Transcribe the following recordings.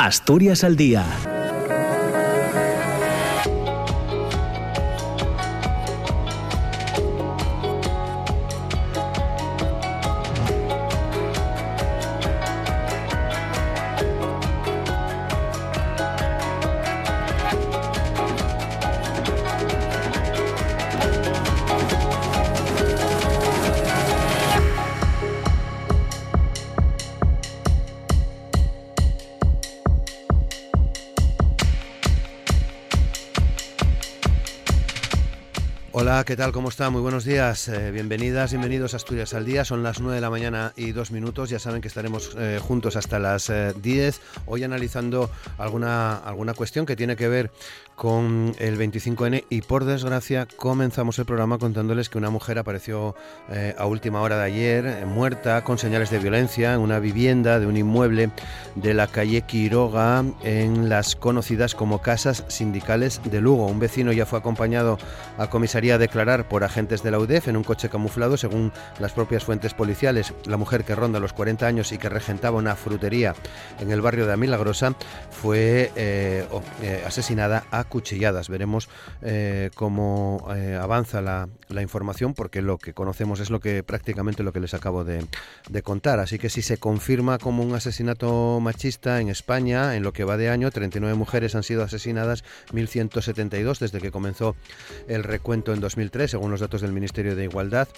Asturias al día ¿qué tal? ¿Cómo está? Muy buenos días. Eh, bienvenidas, bienvenidos a Asturias al Día. Son las 9 de la mañana y dos minutos. Ya saben que estaremos eh, juntos hasta las 10. Eh, Hoy analizando alguna, alguna cuestión que tiene que ver con el 25N y por desgracia comenzamos el programa contándoles que una mujer apareció a última hora de ayer muerta con señales de violencia en una vivienda de un inmueble de la calle Quiroga en las conocidas como casas sindicales de Lugo. Un vecino ya fue acompañado a comisaría de por agentes de la UDEF en un coche camuflado, según las propias fuentes policiales. La mujer que ronda los 40 años y que regentaba una frutería en el barrio de Milagrosa fue eh, eh, asesinada a cuchilladas. Veremos eh, cómo avanza la, información porque lo que conocemos es lo que prácticamente lo que les acabo de, de contar. Así que si se confirma como un asesinato machista en España, en lo que va de año, 39 mujeres han sido asesinadas, 1.172 desde que comenzó el recuento en 2000 según los datos del Ministerio de Igualdad.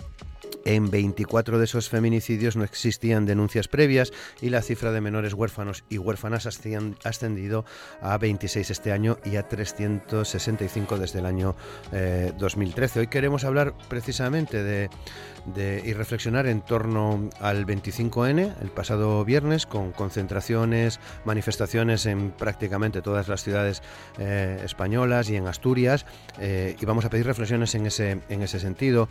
En 24 de esos feminicidios no existían denuncias previas y la cifra de menores huérfanos y huérfanas ha ascendido a 26 este año y a 365 desde el año 2013. Eh, Hoy queremos hablar precisamente de, y reflexionar en torno al 25N, el pasado viernes, con concentraciones, manifestaciones en prácticamente todas las ciudades eh, españolas y en Asturias. Eh, y vamos a pedir reflexiones en ese, en ese sentido.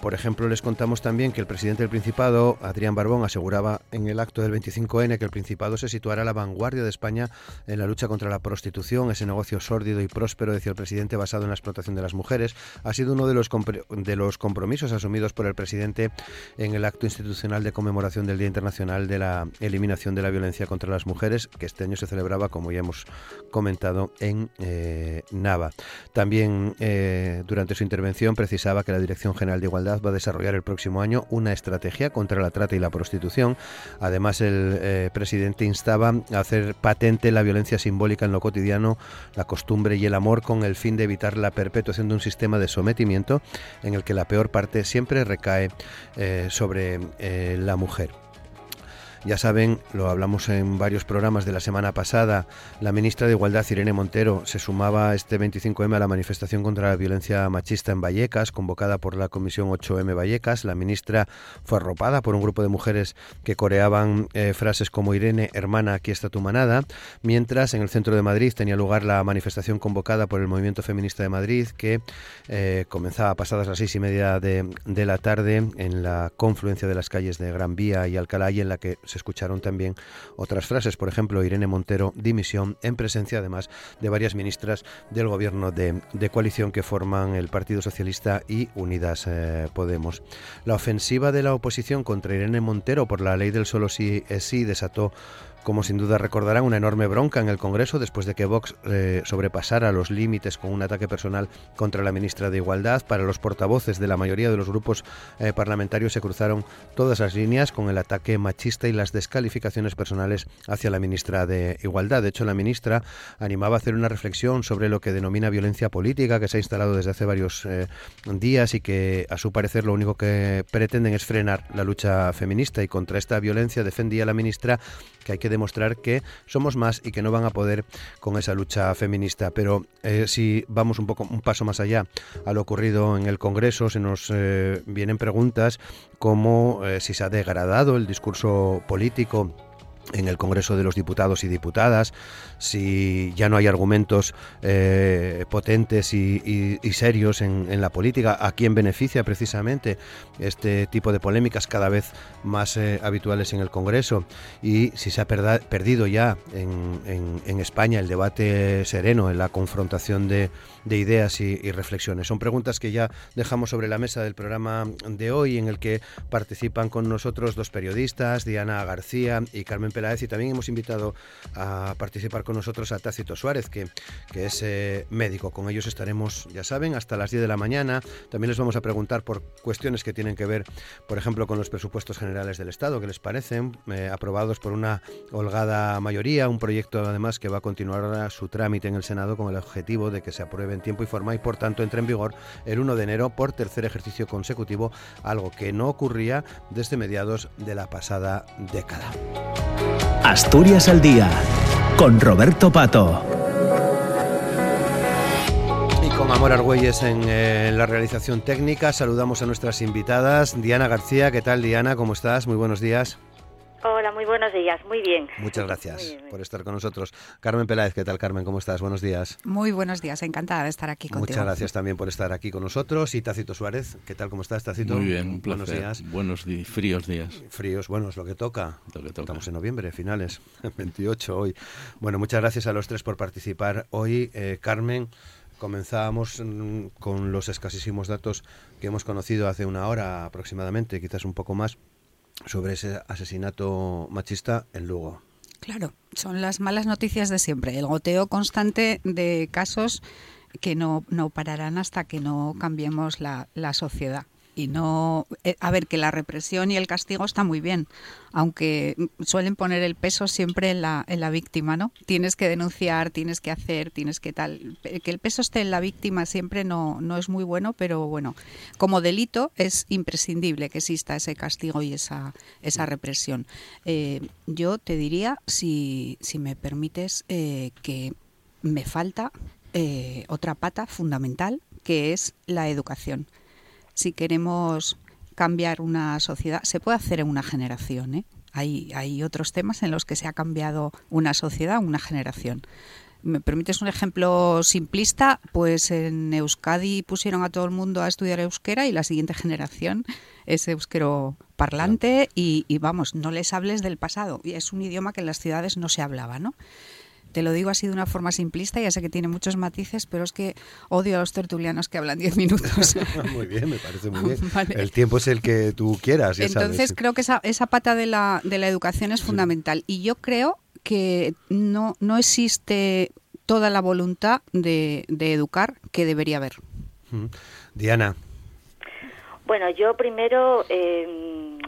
por ejemplo, les contamos también que el presidente del Principado, Adrián Barbón, aseguraba en el acto del 25N que el Principado se situará a la vanguardia de España en la lucha contra la prostitución, ese negocio sórdido y próspero, decía el presidente, basado en la explotación de las mujeres. Ha sido uno de los, de los compromisos asumidos por el presidente en el acto institucional de conmemoración del Día Internacional de la Eliminación de la Violencia contra las Mujeres, que este año se celebraba, como ya hemos comentado, en eh, Nava. También eh, durante su intervención precisaba que la Dirección General de Igualdad va a desarrollar el próximo año una estrategia contra la trata y la prostitución. Además, el eh, presidente instaba a hacer patente la violencia simbólica en lo cotidiano, la costumbre y el amor con el fin de evitar la perpetuación de un sistema de sometimiento en el que la peor parte siempre recae eh, sobre eh, la mujer. Ya saben, lo hablamos en varios programas de la semana pasada, la ministra de Igualdad, Irene Montero, se sumaba este 25M a la manifestación contra la violencia machista en Vallecas, convocada por la Comisión 8M Vallecas. La ministra fue arropada por un grupo de mujeres que coreaban eh, frases como Irene, hermana, aquí está tu manada, mientras en el centro de Madrid tenía lugar la manifestación convocada por el Movimiento Feminista de Madrid, que eh, comenzaba pasadas las seis y media de, de la tarde en la confluencia de las calles de Gran Vía y Alcalá, y en la que se escucharon también otras frases, por ejemplo, Irene Montero, dimisión, en presencia además de varias ministras del gobierno de, coalición que forman el Partido Socialista y Unidas eh, Podemos. La ofensiva de la oposición contra Irene Montero por la ley del solo sí es sí desató como sin duda recordarán, una enorme bronca en el Congreso después de que Vox eh, sobrepasara los límites con un ataque personal contra la ministra de Igualdad. Para los portavoces de la mayoría de los grupos eh, parlamentarios se cruzaron todas las líneas con el ataque machista y las descalificaciones personales hacia la ministra de Igualdad. De hecho, la ministra animaba a hacer una reflexión sobre lo que denomina violencia política que se ha instalado desde hace varios eh, días y que, a su parecer, lo único que pretenden es frenar la lucha feminista y contra esta violencia defendía la ministra que hay que demostrar que somos más y que no van a poder con esa lucha feminista. Pero eh, si vamos un poco un paso más allá a lo ocurrido en el Congreso, se nos eh, vienen preguntas como eh, si se ha degradado el discurso político en el Congreso de los Diputados y Diputadas, si ya no hay argumentos eh, potentes y, serios en, la política, a quién beneficia precisamente este tipo de polémicas cada vez más eh, habituales en el Congreso y si se ha perdido ya en, España el debate sereno, en la confrontación de, ideas y, y, reflexiones. Son preguntas que ya dejamos sobre la mesa del programa de hoy en el que participan con nosotros dos periodistas, Diana García y Carmen Peláez y también hemos invitado a participar con nosotros a Tácito Suárez, que, que es eh, médico. Con ellos estaremos, ya saben, hasta las 10 de la mañana. También les vamos a preguntar por cuestiones que tienen que ver, por ejemplo, con los presupuestos generales del Estado, que les parecen, eh, aprobados por una holgada mayoría, un proyecto además que va a continuar su trámite en el Senado con el objetivo de que se apruebe en tiempo y forma y por tanto entre en vigor el 1 de enero por tercer ejercicio consecutivo, algo que no ocurría desde mediados de la pasada década. Asturias al día con Roberto Pato. Y con Amor Argüelles en eh, la realización técnica, saludamos a nuestras invitadas. Diana García, ¿qué tal Diana? ¿Cómo estás? Muy buenos días. Hola, muy buenos días, muy bien. Muchas gracias por estar con nosotros. Carmen Peláez, ¿qué tal Carmen? ¿Cómo estás? Buenos días. Muy buenos días, encantada de estar aquí contigo. Muchas gracias también por estar aquí con nosotros. Y Tácito Suárez, ¿qué tal? ¿Cómo estás, Tácito? Muy bien, un Buenos placer. días. Buenos días, fríos días. Fríos, bueno, es lo que toca. Lo que toca. Estamos en noviembre, finales, 28 hoy. Bueno, muchas gracias a los tres por participar hoy. Eh, Carmen, comenzábamos mm, con los escasísimos datos que hemos conocido hace una hora aproximadamente, quizás un poco más, sobre ese asesinato machista en Lugo. Claro, son las malas noticias de siempre, el goteo constante de casos que no, no pararán hasta que no cambiemos la, la sociedad. Y no, eh, a ver, que la represión y el castigo está muy bien, aunque suelen poner el peso siempre en la, en la víctima, ¿no? Tienes que denunciar, tienes que hacer, tienes que tal. Que el peso esté en la víctima siempre no, no es muy bueno, pero bueno, como delito es imprescindible que exista ese castigo y esa, esa represión. Eh, yo te diría, si, si me permites, eh, que me falta eh, otra pata fundamental, que es la educación. Si queremos cambiar una sociedad, se puede hacer en una generación. ¿eh? Hay, hay otros temas en los que se ha cambiado una sociedad, una generación. ¿Me permites un ejemplo simplista? Pues en Euskadi pusieron a todo el mundo a estudiar euskera y la siguiente generación es euskero parlante y, y vamos, no les hables del pasado. Y es un idioma que en las ciudades no se hablaba, ¿no? Te lo digo así de una forma simplista, ya sé que tiene muchos matices, pero es que odio a los tertulianos que hablan 10 minutos. muy bien, me parece muy bien. Vale. El tiempo es el que tú quieras, ya Entonces sabes. creo que esa, esa pata de la, de la educación es fundamental. Y yo creo que no, no existe toda la voluntad de, de educar que debería haber. Diana, Bueno, yo primero eh,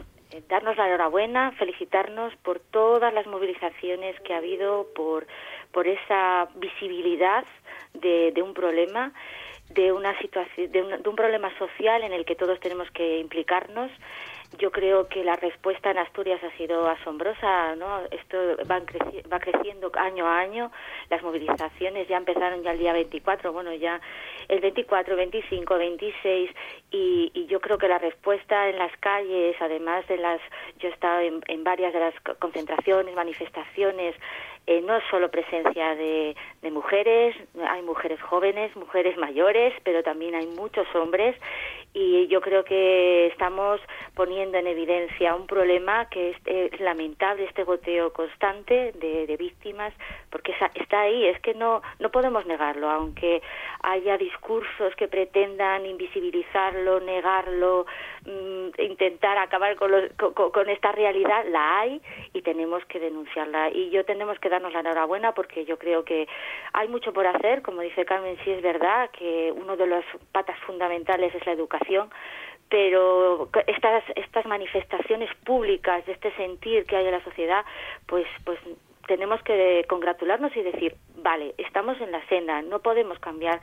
darnos la enhorabuena, felicitarnos por todas las movilizaciones que ha habido, por, por esa visibilidad de, de un problema, de una situación, de un, de un problema social en el que todos tenemos que implicarnos. Yo creo que la respuesta en Asturias ha sido asombrosa, ¿no? Esto va, creci va creciendo año a año. Las movilizaciones ya empezaron ya el día 24, bueno, ya el 24, 25, 26 y, y yo creo que la respuesta en las calles, además de las, yo he estado en, en varias de las concentraciones, manifestaciones, eh, no solo presencia de, de mujeres, hay mujeres jóvenes, mujeres mayores, pero también hay muchos hombres y yo creo que estamos poniendo en evidencia un problema que es, lamentable este goteo constante de, de víctimas porque está ahí es que no no podemos negarlo aunque haya discursos que pretendan invisibilizarlo negarlo mmm, intentar acabar con, los, con esta realidad la hay y tenemos que denunciarla. Y yo tenemos que darnos la enhorabuena porque yo creo que hay mucho por hacer. Como dice Carmen sí es verdad que uno de las patas fundamentales es la educación pero estas estas manifestaciones públicas de este sentir que hay en la sociedad pues pues tenemos que congratularnos y decir, vale, estamos en la senda, no podemos cambiar,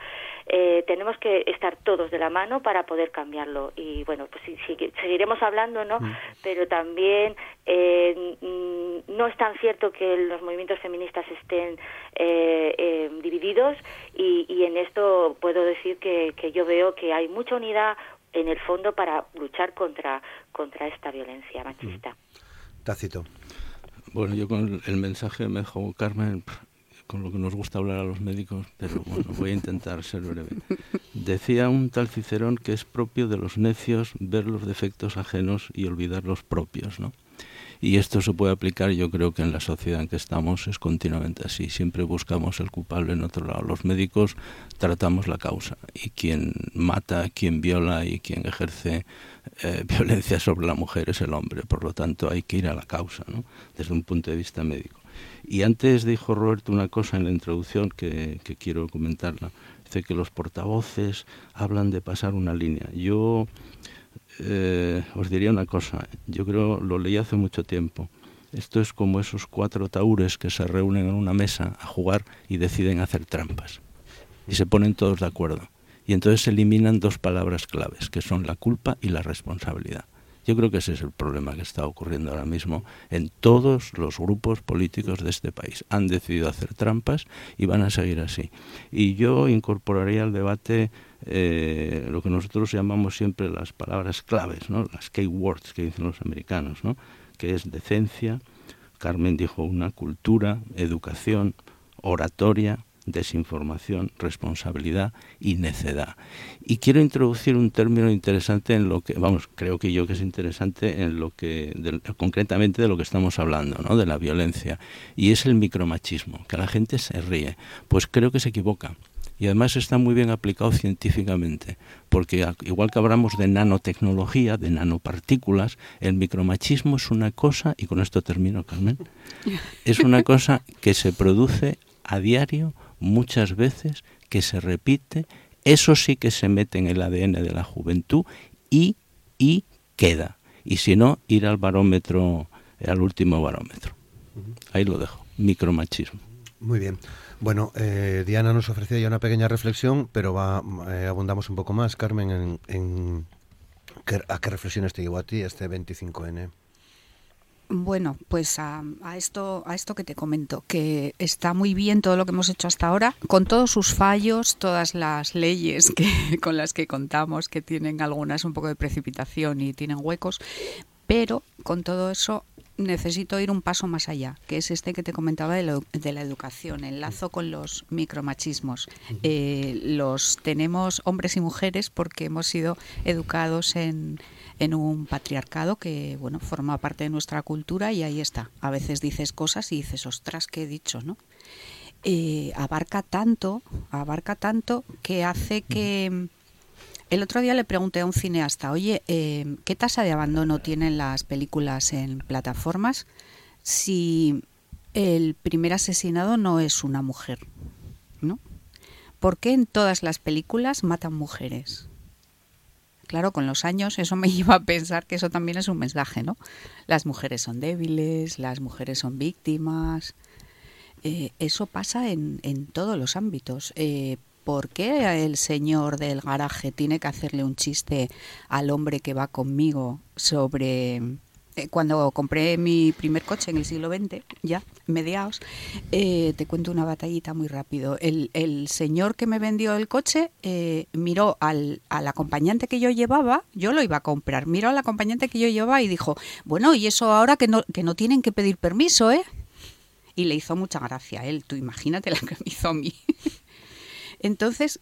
eh, tenemos que estar todos de la mano para poder cambiarlo. Y bueno, pues sí, sí, seguiremos hablando, ¿no? Mm. Pero también eh, no es tan cierto que los movimientos feministas estén eh, eh, divididos y, y, en esto puedo decir que, que yo veo que hay mucha unidad en el fondo para luchar contra, contra esta violencia machista. Tácito. Bueno, yo con el mensaje me dejó Carmen, con lo que nos gusta hablar a los médicos, pero bueno, voy a intentar ser breve. Decía un tal Cicerón que es propio de los necios ver los defectos ajenos y olvidar los propios, ¿no? Y esto se puede aplicar, yo creo que en la sociedad en que estamos es continuamente así. Siempre buscamos el culpable en otro lado. Los médicos tratamos la causa y quien mata, quien viola y quien ejerce eh, violencia sobre la mujer es el hombre. Por lo tanto, hay que ir a la causa, ¿no? desde un punto de vista médico. Y antes dijo Roberto una cosa en la introducción que, quiero comentarla. Dice que los portavoces hablan de pasar una línea. Yo eh, os diría una cosa, yo creo, lo leí hace mucho tiempo. Esto es como esos cuatro taúres que se reúnen en una mesa a jugar y deciden hacer trampas. Y se ponen todos de acuerdo. Y entonces se eliminan dos palabras claves, que son la culpa y la responsabilidad. Yo creo que ese es el problema que está ocurriendo ahora mismo en todos los grupos políticos de este país. Han decidido hacer trampas y van a seguir así. Y yo incorporaría al debate eh, lo que nosotros llamamos siempre las palabras claves, ¿no? las keywords que dicen los americanos, ¿no? que es decencia, Carmen dijo una cultura, educación, oratoria, desinformación, responsabilidad y necedad. Y quiero introducir un término interesante en lo que, vamos, creo que yo que es interesante en lo que, concretamente de lo que estamos hablando, ¿no? De la violencia. Y es el micromachismo, que la gente se ríe. Pues creo que se equivoca. Y además está muy bien aplicado científicamente, porque igual que hablamos de nanotecnología, de nanopartículas, el micromachismo es una cosa, y con esto termino, Carmen, es una cosa que se produce a diario muchas veces, que se repite, eso sí que se mete en el ADN de la juventud y, y queda. Y si no, ir al barómetro, al último barómetro. Ahí lo dejo, micromachismo. Muy bien. Bueno, eh, Diana nos ofrecía ya una pequeña reflexión, pero va, eh, abundamos un poco más, Carmen, en, en a qué reflexiones te llevó a ti este 25N. Bueno, pues a, esto a esto que te comento, que está muy bien todo lo que hemos hecho hasta ahora, con todos sus fallos, todas las leyes que, con las que contamos, que tienen algunas un poco de precipitación y tienen huecos, pero con todo eso necesito ir un paso más allá, que es este que te comentaba de, la educación, el lazo con los micromachismos. Eh, los tenemos hombres y mujeres porque hemos sido educados en, en un patriarcado que bueno forma parte de nuestra cultura y ahí está. A veces dices cosas y dices, ostras, ¿qué he dicho? ¿no? Eh, abarca tanto, abarca tanto que hace que... El otro día le pregunté a un cineasta, oye, eh, ¿qué tasa de abandono tienen las películas en plataformas si el primer asesinado no es una mujer? ¿No? ¿Por qué en todas las películas matan mujeres? Claro, con los años eso me lleva a pensar que eso también es un mensaje, ¿no? Las mujeres son débiles, las mujeres son víctimas. Eh, eso pasa en, en, todos los ámbitos. Eh, ¿Por qué el señor del garaje tiene que hacerle un chiste al hombre que va conmigo sobre eh, cuando compré mi primer coche en el siglo XX, ya, mediados, eh, te cuento una batallita muy rápido. El, señor que me vendió el coche eh, miró al, al, acompañante que yo llevaba, yo lo iba a comprar, miró al acompañante que yo llevaba y dijo, bueno, y eso ahora que no, que no tienen que pedir permiso, ¿eh? Y le hizo mucha gracia a él, tú imagínate la que me hizo a mí. Entonces,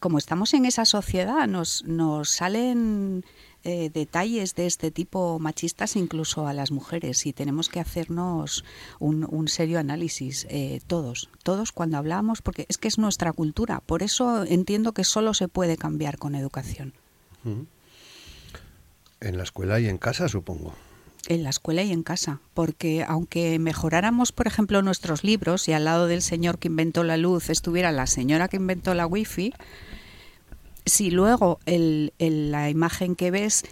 como estamos en esa sociedad, nos, nos salen eh, detalles de este tipo machistas incluso a las mujeres y tenemos que hacernos un, serio análisis eh, todos, todos cuando hablamos, porque es que es nuestra cultura, por eso entiendo que solo se puede cambiar con educación. En la escuela y en casa, supongo en la escuela y en casa, porque aunque mejoráramos, por ejemplo, nuestros libros y al lado del señor que inventó la luz estuviera la señora que inventó la wifi, si luego el, la imagen que ves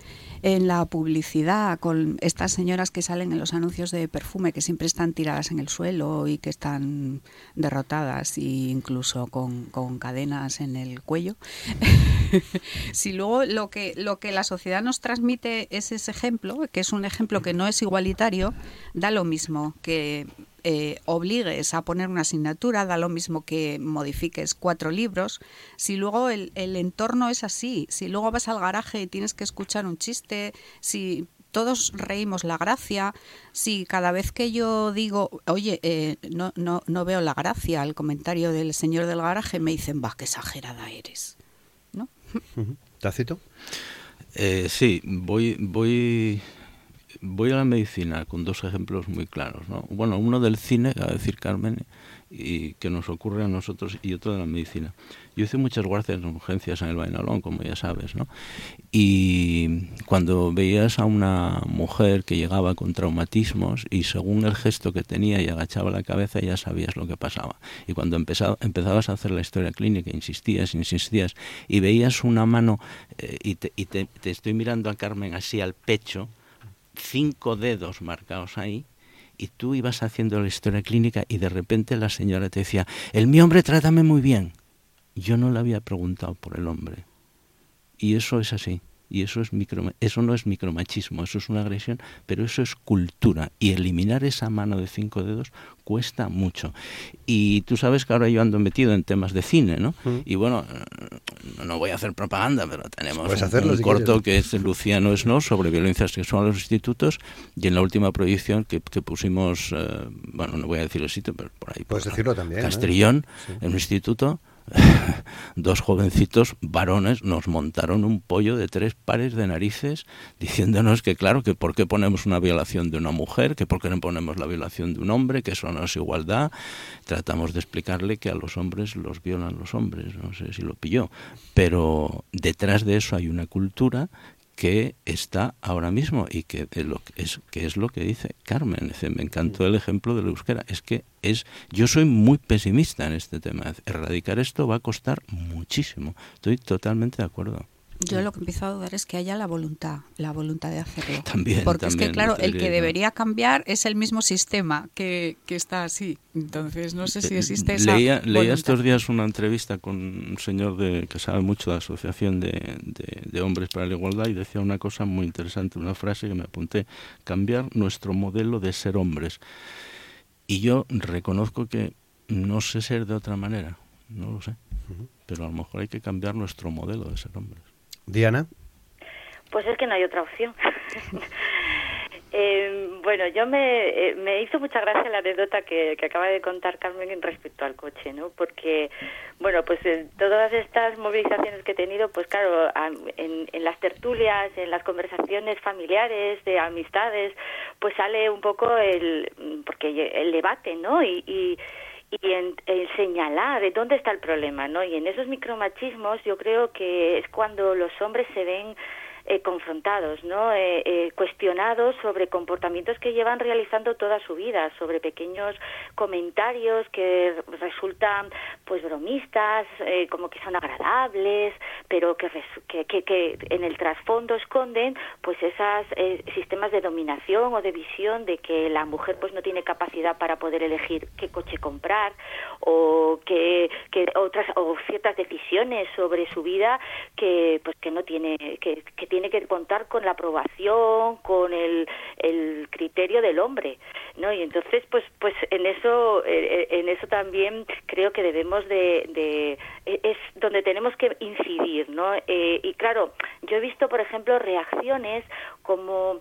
en la publicidad con estas señoras que salen en los anuncios de perfume que siempre están tiradas en el suelo y que están derrotadas e incluso con, cadenas en el cuello. si luego lo que, lo que la sociedad nos transmite es ese ejemplo, que es un ejemplo que no es igualitario, da lo mismo que eh, obligues a poner una asignatura, da lo mismo que modifiques cuatro libros. Si luego el, entorno es así, si luego vas al garaje y tienes que escuchar un chiste, si todos reímos la gracia. Si cada vez que yo digo, oye, eh, no, no, no veo la gracia al comentario del señor del garaje, me dicen, va, qué exagerada eres. ¿No? ¿Tácito? Eh, sí, voy, voy voy a la medicina con dos ejemplos muy claros. ¿no? Bueno, uno del cine, a decir Carmen, y que nos ocurre a nosotros, y otro de la medicina. Yo hice muchas guardias en urgencias en el Bainalón, como ya sabes. Y cuando veías a una mujer que llegaba con traumatismos y según el gesto que tenía y agachaba la cabeza ya sabías lo que pasaba. Y cuando empezabas a hacer la historia clínica, insistías, insistías, y veías una mano, eh, y, te, y te estoy mirando a Carmen así al pecho, cinco dedos marcados ahí, y tú ibas haciendo la historia clínica y de repente la señora te decía, el mi hombre trátame muy bien. Yo no le había preguntado por el hombre. Y eso es así. Y eso, es micro, eso no es micromachismo, eso es una agresión, pero eso es cultura. Y eliminar esa mano de cinco dedos cuesta mucho. Y tú sabes que ahora yo ando metido en temas de cine, ¿no? Y bueno, no voy a hacer propaganda, pero tenemos un, corto que es Luciano Esno sobre violencia sexual en los institutos y en la última proyección que, pusimos, eh, bueno, no voy a decir el sitio, pero por ahí. Puedes decirlo también. Castrillón, en un instituto dos jovencitos varones nos montaron un pollo de tres pares de narices diciéndonos que claro, que por qué ponemos una violación de una mujer, que por qué no ponemos la violación de un hombre, que eso no es igualdad. Tratamos de explicarle que a los hombres los violan los hombres, no sé si lo pilló, pero detrás de eso hay una cultura que está ahora mismo y que es lo que es, que es lo que dice Carmen. Me encantó el ejemplo de la euskera. Es que es, yo soy muy pesimista en este tema. Erradicar esto va a costar muchísimo. Estoy totalmente de acuerdo. Yo lo que empiezo a dudar es que haya la voluntad, la voluntad de hacerlo. También, Porque es que, claro, el que debería cambiar es el mismo sistema que, que está así. Entonces, no sé si eh, existe esa leía, leía estos días una entrevista con un señor de, que sabe mucho de la Asociación de, de, Hombres para la Igualdad y decía una cosa muy interesante, una frase que me apunté, cambiar nuestro modelo de ser hombres. Y yo reconozco que no sé ser de otra manera, no lo sé, pero a lo mejor hay que cambiar nuestro modelo de ser hombres. Diana. Pues es que no hay otra opción. eh, bueno, yo me, eh, me hizo mucha gracia la anécdota que, que acaba de contar Carmen respecto al coche, ¿no? Porque, bueno, pues en todas estas movilizaciones que he tenido, pues claro, en, en las tertulias, en las conversaciones familiares, de amistades, pues sale un poco el, porque el debate, ¿no? y, y y en, señalar de dónde está el problema, ¿no? Y en esos micromachismos yo creo que es cuando los hombres se ven eh, confrontados, ¿no? Eh, eh, cuestionados sobre comportamientos que llevan realizando toda su vida, sobre pequeños comentarios que resultan pues bromistas, como que son agradables, pero que, que, que, en el trasfondo esconden pues esos sistemas de dominación o de visión de que la mujer pues no tiene capacidad para poder elegir qué coche comprar o que, otras o ciertas decisiones sobre su vida que pues que no tiene que, que que contar con la aprobación, con el, el criterio del hombre, ¿no? Y entonces, pues, pues en eso, eh, eh, en eso también creo que debemos de, de es donde tenemos que incidir, ¿no? Eh, y claro, yo he visto, por ejemplo, reacciones como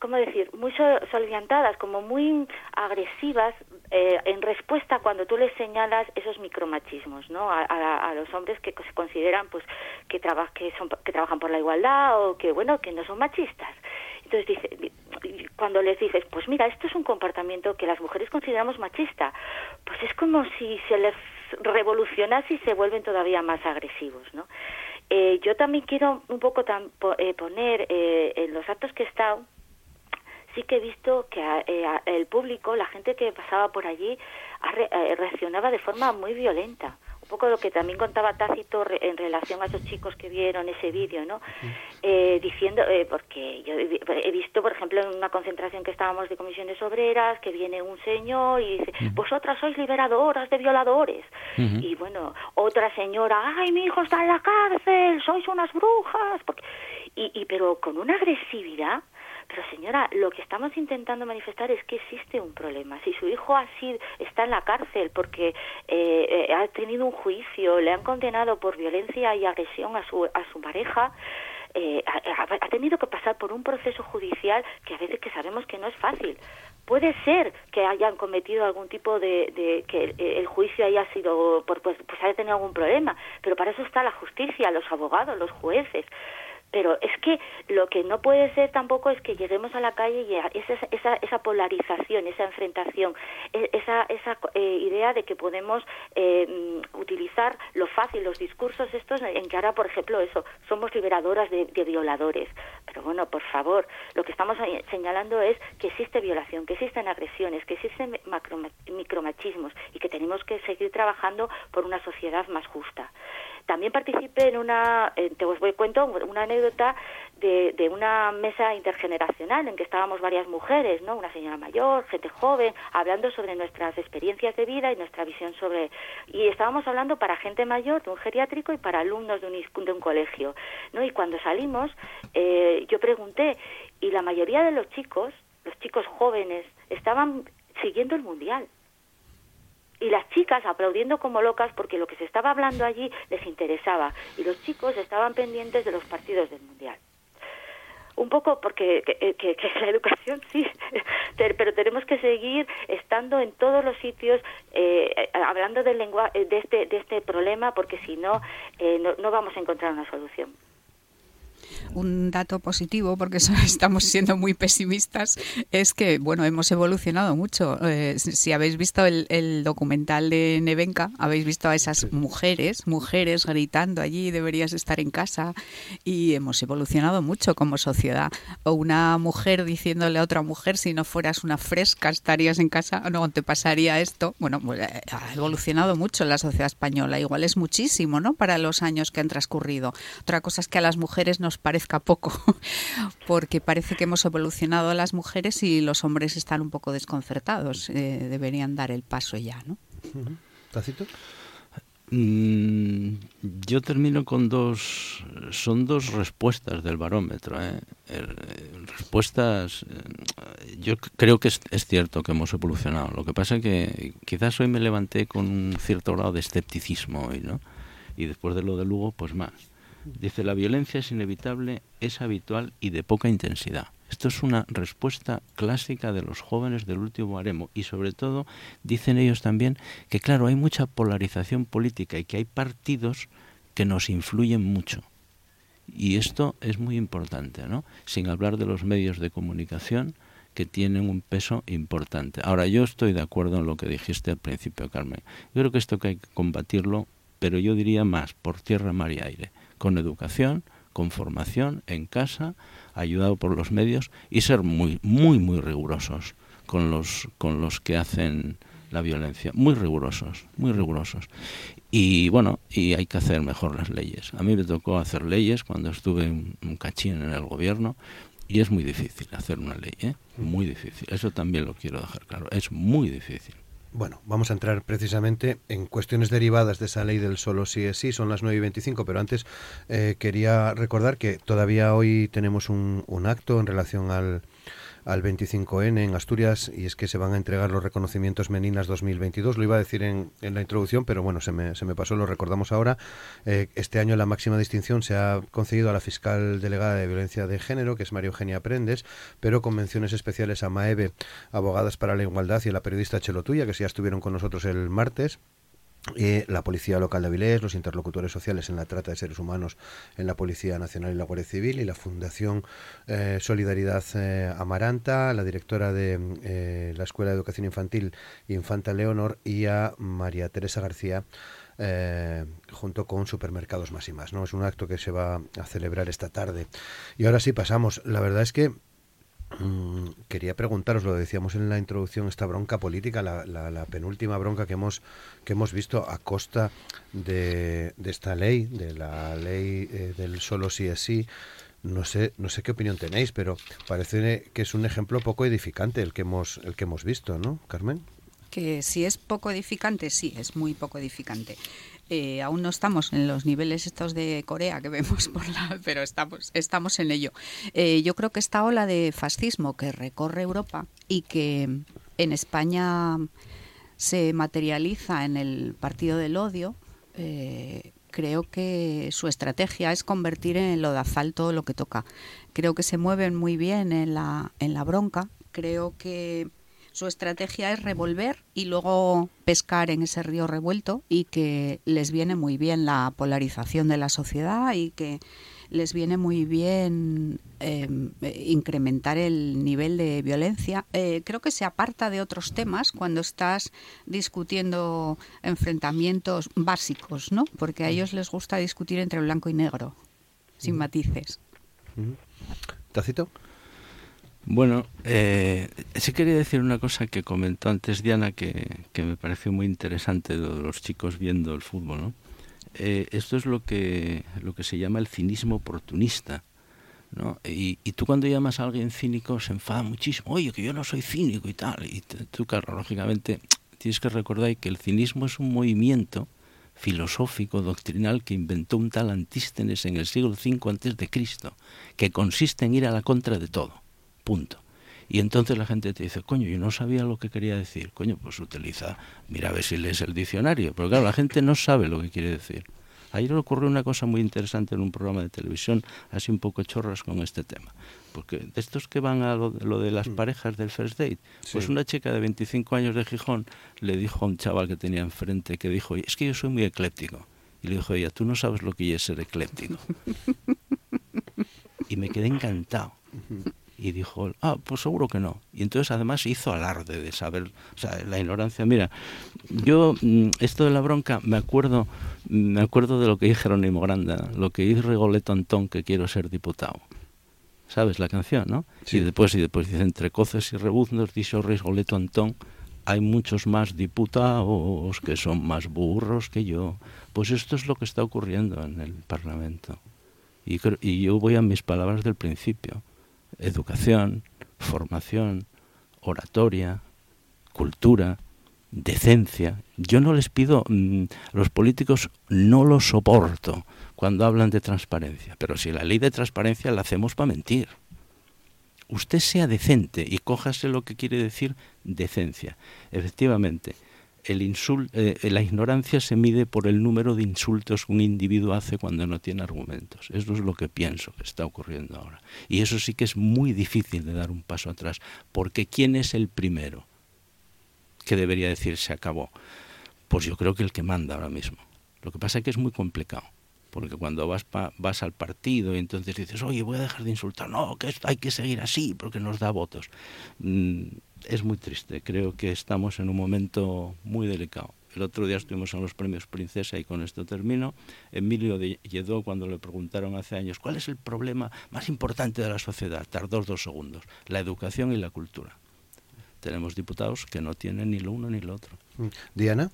¿cómo decir?, muy soliviantadas, como muy agresivas eh, en respuesta cuando tú les señalas esos micromachismos, ¿no? A, a, los hombres que se consideran, pues, que, que, son, que trabajan por la igualdad o que, bueno, que no son machistas. Entonces, dice, cuando les dices, pues mira, esto es un comportamiento que las mujeres consideramos machista, pues es como si se les revolucionase y se vuelven todavía más agresivos, ¿no? Eh, yo también quiero un poco eh, poner en los actos que he estado, sí que he visto que eh, el público, la gente que pasaba por allí, eh, reaccionaba de forma muy violenta. Un poco lo que también contaba Tácito en relación a esos chicos que vieron ese vídeo, ¿no? Eh, diciendo, porque yo he visto, por ejemplo, en una concentración que estábamos de comisiones obreras, que viene un señor y dice, vosotras sois liberadoras de violadores. Y bueno, otra señora, ay, mi hijo está en la cárcel, sois unas brujas. Porque... Y, y pero con una agresividad pero señora, lo que estamos intentando manifestar es que existe un problema. Si su hijo así está en la cárcel porque eh, eh, ha tenido un juicio, le han condenado por violencia y agresión a su, a su pareja, eh, ha, tenido que pasar por un proceso judicial que a veces que sabemos que no es fácil. Puede ser que hayan cometido algún tipo de, de que el, juicio haya sido, por, pues, pues haya tenido algún problema, pero para eso está la justicia, los abogados, los jueces pero es que lo que no puede ser tampoco es que lleguemos a la calle y esa, esa, esa polarización, esa enfrentación, e, esa, esa eh, idea de que podemos eh, utilizar lo fácil, los discursos estos en que ahora, por ejemplo, eso, somos liberadoras de, violadores. Pero bueno, por favor, lo que estamos señalando es que existe violación, que existen agresiones, que existen micromachismos y que tenemos que seguir trabajando por una sociedad más justa. También participé en una, te os voy cuento una anécdota de, de, una mesa intergeneracional en que estábamos varias mujeres, ¿no? Una señora mayor, gente joven, hablando sobre nuestras experiencias de vida y nuestra visión sobre y estábamos hablando para gente mayor de un geriátrico y para alumnos de un, de un colegio, ¿no? Y cuando salimos, eh, yo pregunté y la mayoría de los chicos, los chicos jóvenes, estaban siguiendo el mundial y las chicas aplaudiendo como locas porque lo que se estaba hablando allí les interesaba y los chicos estaban pendientes de los partidos del mundial. Un poco porque que, la educación sí, pero tenemos que seguir estando en todos los sitios eh, hablando del lenguaje de este de este problema porque si no, eh, no no vamos a encontrar una solución un dato positivo, porque estamos siendo muy pesimistas, es que, bueno, hemos evolucionado mucho. Eh, si habéis visto el, documental de Nevenka, habéis visto a esas mujeres, mujeres gritando allí, deberías estar en casa, y hemos evolucionado mucho como sociedad. O una mujer diciéndole a otra mujer, si no fueras una fresca, estarías en casa, no te pasaría esto. Bueno, pues, eh, ha evolucionado mucho la sociedad española, igual es muchísimo, ¿no? Para los años que han transcurrido. Otra cosa es que a las mujeres nos parezca poco, porque parece que hemos evolucionado las mujeres y los hombres están un poco desconcertados. Eh, deberían dar el paso ya, ¿no? ¿Tacito? Mm, yo termino con dos, son dos respuestas del barómetro. ¿eh? Respuestas, eh, yo creo que es, es, cierto que hemos evolucionado. Lo que pasa es que quizás hoy me levanté con un cierto grado de escepticismo hoy, ¿no? Y después de lo de Lugo, pues más. Dice, la violencia es inevitable, es habitual y de poca intensidad. Esto es una respuesta clásica de los jóvenes del último baremo y sobre todo dicen ellos también que claro, hay mucha polarización política y que hay partidos que nos influyen mucho. Y esto es muy importante, ¿no? Sin hablar de los medios de comunicación que tienen un peso importante. Ahora, yo estoy de acuerdo en lo que dijiste al principio, Carmen. Yo creo que esto que hay que combatirlo, pero yo diría más por tierra, mar y aire con educación, con formación en casa, ayudado por los medios y ser muy, muy, muy rigurosos con los, con los que hacen la violencia, muy rigurosos, muy rigurosos. Y bueno, y hay que hacer mejor las leyes. A mí me tocó hacer leyes cuando estuve un, cachín en el gobierno y es muy difícil hacer una ley, ¿eh? muy difícil. Eso también lo quiero dejar claro, es muy difícil. Bueno, vamos a entrar precisamente en cuestiones derivadas de esa ley del solo sí es sí, son las 9 y 25, pero antes eh, quería recordar que todavía hoy tenemos un, un acto en relación al, al 25N en Asturias y es que se van a entregar los reconocimientos Meninas 2022. Lo iba a decir en, en la introducción, pero bueno, se me, se me, pasó, lo recordamos ahora. Eh, este año la máxima distinción se ha concedido a la fiscal delegada de violencia de género, que es María Eugenia Prendes, pero con menciones especiales a Maeve, Abogadas para la Igualdad, y a la periodista Chelotuya, que ya estuvieron con nosotros el martes la Policía Local de Avilés, los interlocutores sociales en la trata de seres humanos en la Policía Nacional y la Guardia Civil y la Fundación eh, Solidaridad eh, Amaranta, la directora de eh, la Escuela de Educación Infantil Infanta Leonor y a María Teresa García. junto con Supermercados Más y Más. ¿no? Es un acto que se va a celebrar esta tarde. Y ahora sí pasamos. La verdad es que quería preguntaros, lo decíamos en la introducción, esta bronca política, la, penúltima bronca que hemos, que hemos visto a costa de, esta ley, de la ley eh, del solo sí es sí. No sé, no sé qué opinión tenéis, pero parece que es un ejemplo poco edificante el que hemos, el que hemos visto, ¿no, Carmen? Que si es poco edificante, sí, es muy poco edificante. Eh, aún no estamos en los niveles estos de Corea que vemos por la, pero estamos, en ello. Eh, yo creo que esta ola de fascismo que recorre Europa y que en España se materializa en el partido del odio, eh, creo que su estrategia es convertir en lo de asfalto lo que toca. Creo que se mueven muy bien en la, en la bronca. Creo que su estrategia es revolver y luego pescar en ese río revuelto y que les viene muy bien la polarización de la sociedad y que les viene muy bien em, incrementar el nivel de violencia. Eh, creo que se aparta de otros temas cuando estás discutiendo enfrentamientos básicos, ¿no? Porque a ellos les gusta discutir entre blanco y negro, sin matices. ¿Tacito? Bueno, eh, sí quería decir una cosa que comentó antes Diana que, me pareció muy interesante de los chicos viendo el fútbol. ¿no? Eh, esto es lo que, lo que se llama el cinismo oportunista. ¿no? Y, tú cuando llamas a alguien cínico se enfada muchísimo. Oye, que yo no soy cínico y tal. Y tú, claro, lógicamente, tienes que recordar que el cinismo es un movimiento filosófico, doctrinal que inventó un tal Antístenes en el siglo V Cristo, que consiste en ir a la contra de todo punto. Y entonces la gente te dice, coño, yo no sabía lo que quería decir. Coño, pues utiliza, mira a ver si lees el diccionario. Pero claro, la gente no sabe lo que quiere decir. Ayer ocurrió una cosa muy interesante en un programa de televisión, así un poco chorras con este tema. Porque de estos que van a lo, de las mm. parejas del first date, pues una chica de 25 años de Gijón le dijo a un chaval que tenía enfrente, que dijo, es que yo soy muy ecléptico. Y le dijo ella, tú no sabes lo que es ser ecléptico. y me quedé encantado y dijo, ah, pues seguro que no. Y entonces además hizo alarde de saber, o sea, la ignorancia. Mira, yo mm, esto de la bronca me acuerdo, me acuerdo de lo que dijo Jerónimo Granda, lo que dice Rigoletto Antón que quiero ser diputado. ¿Sabes la canción, no? Y después y después dice entre coces y rebuznos dice Rigoletto Antón hay muchos más diputados que son más burros que yo. Pues esto es lo que está ocurriendo en el Parlamento. Y, y yo voy a mis palabras del principio educación, formación, oratoria, cultura, decencia. Yo no les pido, mm, los políticos no los soporto cuando hablan de transparencia, pero si la ley de transparencia la hacemos para mentir. Usted sea decente y cójase lo que quiere decir decencia. Efectivamente, el eh, la ignorancia se mide por el número de insultos que un individuo hace cuando no tiene argumentos. Eso es lo que pienso que está ocurriendo ahora. Y eso sí que es muy difícil de dar un paso atrás, porque ¿quién es el primero que debería decir se acabó? Pues yo creo que el que manda ahora mismo. Lo que pasa es que es muy complicado. Porque cuando vas, vas al partido y entonces dices, oye, voy a dejar de insultar, no, que hay que seguir así porque nos da votos. Es muy triste. Creo que estamos en un momento muy delicado. El otro día estuvimos en los premios Princesa y con esto termino. Emilio de Lledó, cuando le preguntaron hace años cuál es el problema más importante de la sociedad, tardó dos segundos, la educación y la cultura. Tenemos diputados que no tienen ni lo uno ni lo otro. Mm. Diana.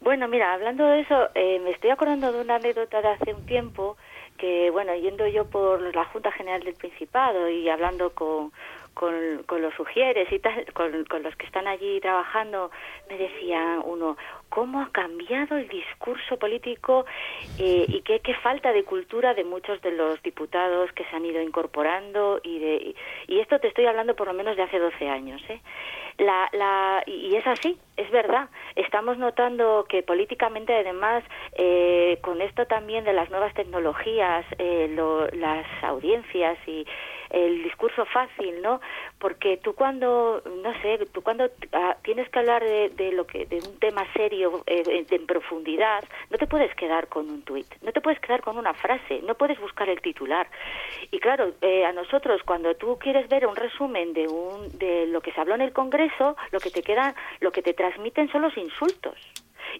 Bueno, mira, hablando de eso, eh, me estoy acordando de una anécdota de hace un tiempo que, bueno, yendo yo por la Junta General del Principado y hablando con, con, con los sugieres y tal, con, los que están allí trabajando, me decía uno, ¿cómo ha cambiado el discurso político eh, y qué, qué, falta de cultura de muchos de los diputados que se han ido incorporando? Y, de, y esto te estoy hablando por lo menos de hace 12 años. ¿eh? La, la, y es así, es verdad. Estamos notando que políticamente, además, eh, con esto también de las nuevas tecnologías, eh, lo, las audiencias y el discurso fácil, ¿no? Porque tú cuando, no sé, tú cuando ah, tienes que hablar de, lo que, de un tema serio eh, en profundidad, no te puedes quedar con un tuit, no te puedes quedar con una frase, no puedes buscar el titular. Y claro, eh, a nosotros cuando tú quieres ver un resumen de un, de lo que se habló en el Congreso, lo que te queda, lo que te transmiten son los insultos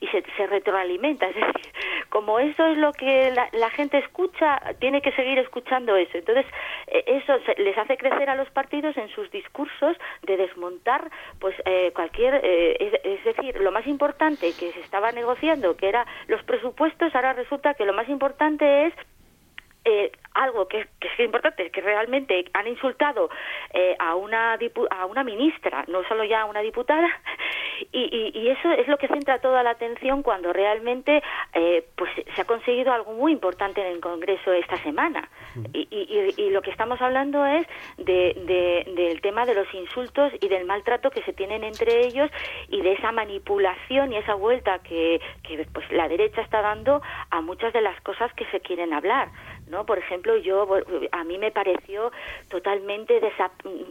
y se, se retroalimenta. Es decir, como eso es lo que la, gente escucha, tiene que seguir escuchando eso. Entonces, eh, eso les hace crecer a los partidos en sus discursos de desmontar pues eh, cualquier... Eh, es, decir, lo más importante que se estaba negociando, que era los presupuestos, ahora resulta que lo más importante es eh, algo que, es importante, que realmente han insultado eh, a, una a una ministra, no solo ya a una diputada, y, y, eso es lo que centra toda la atención cuando realmente eh, pues se ha conseguido algo muy importante en el Congreso esta semana. Y, y lo que estamos hablando es de, del tema de los insultos y del maltrato que se tienen entre ellos y de esa manipulación y esa vuelta que, que pues la derecha está dando a muchas de las cosas que se quieren hablar ¿no? Por ejemplo, yo a mí me pareció totalmente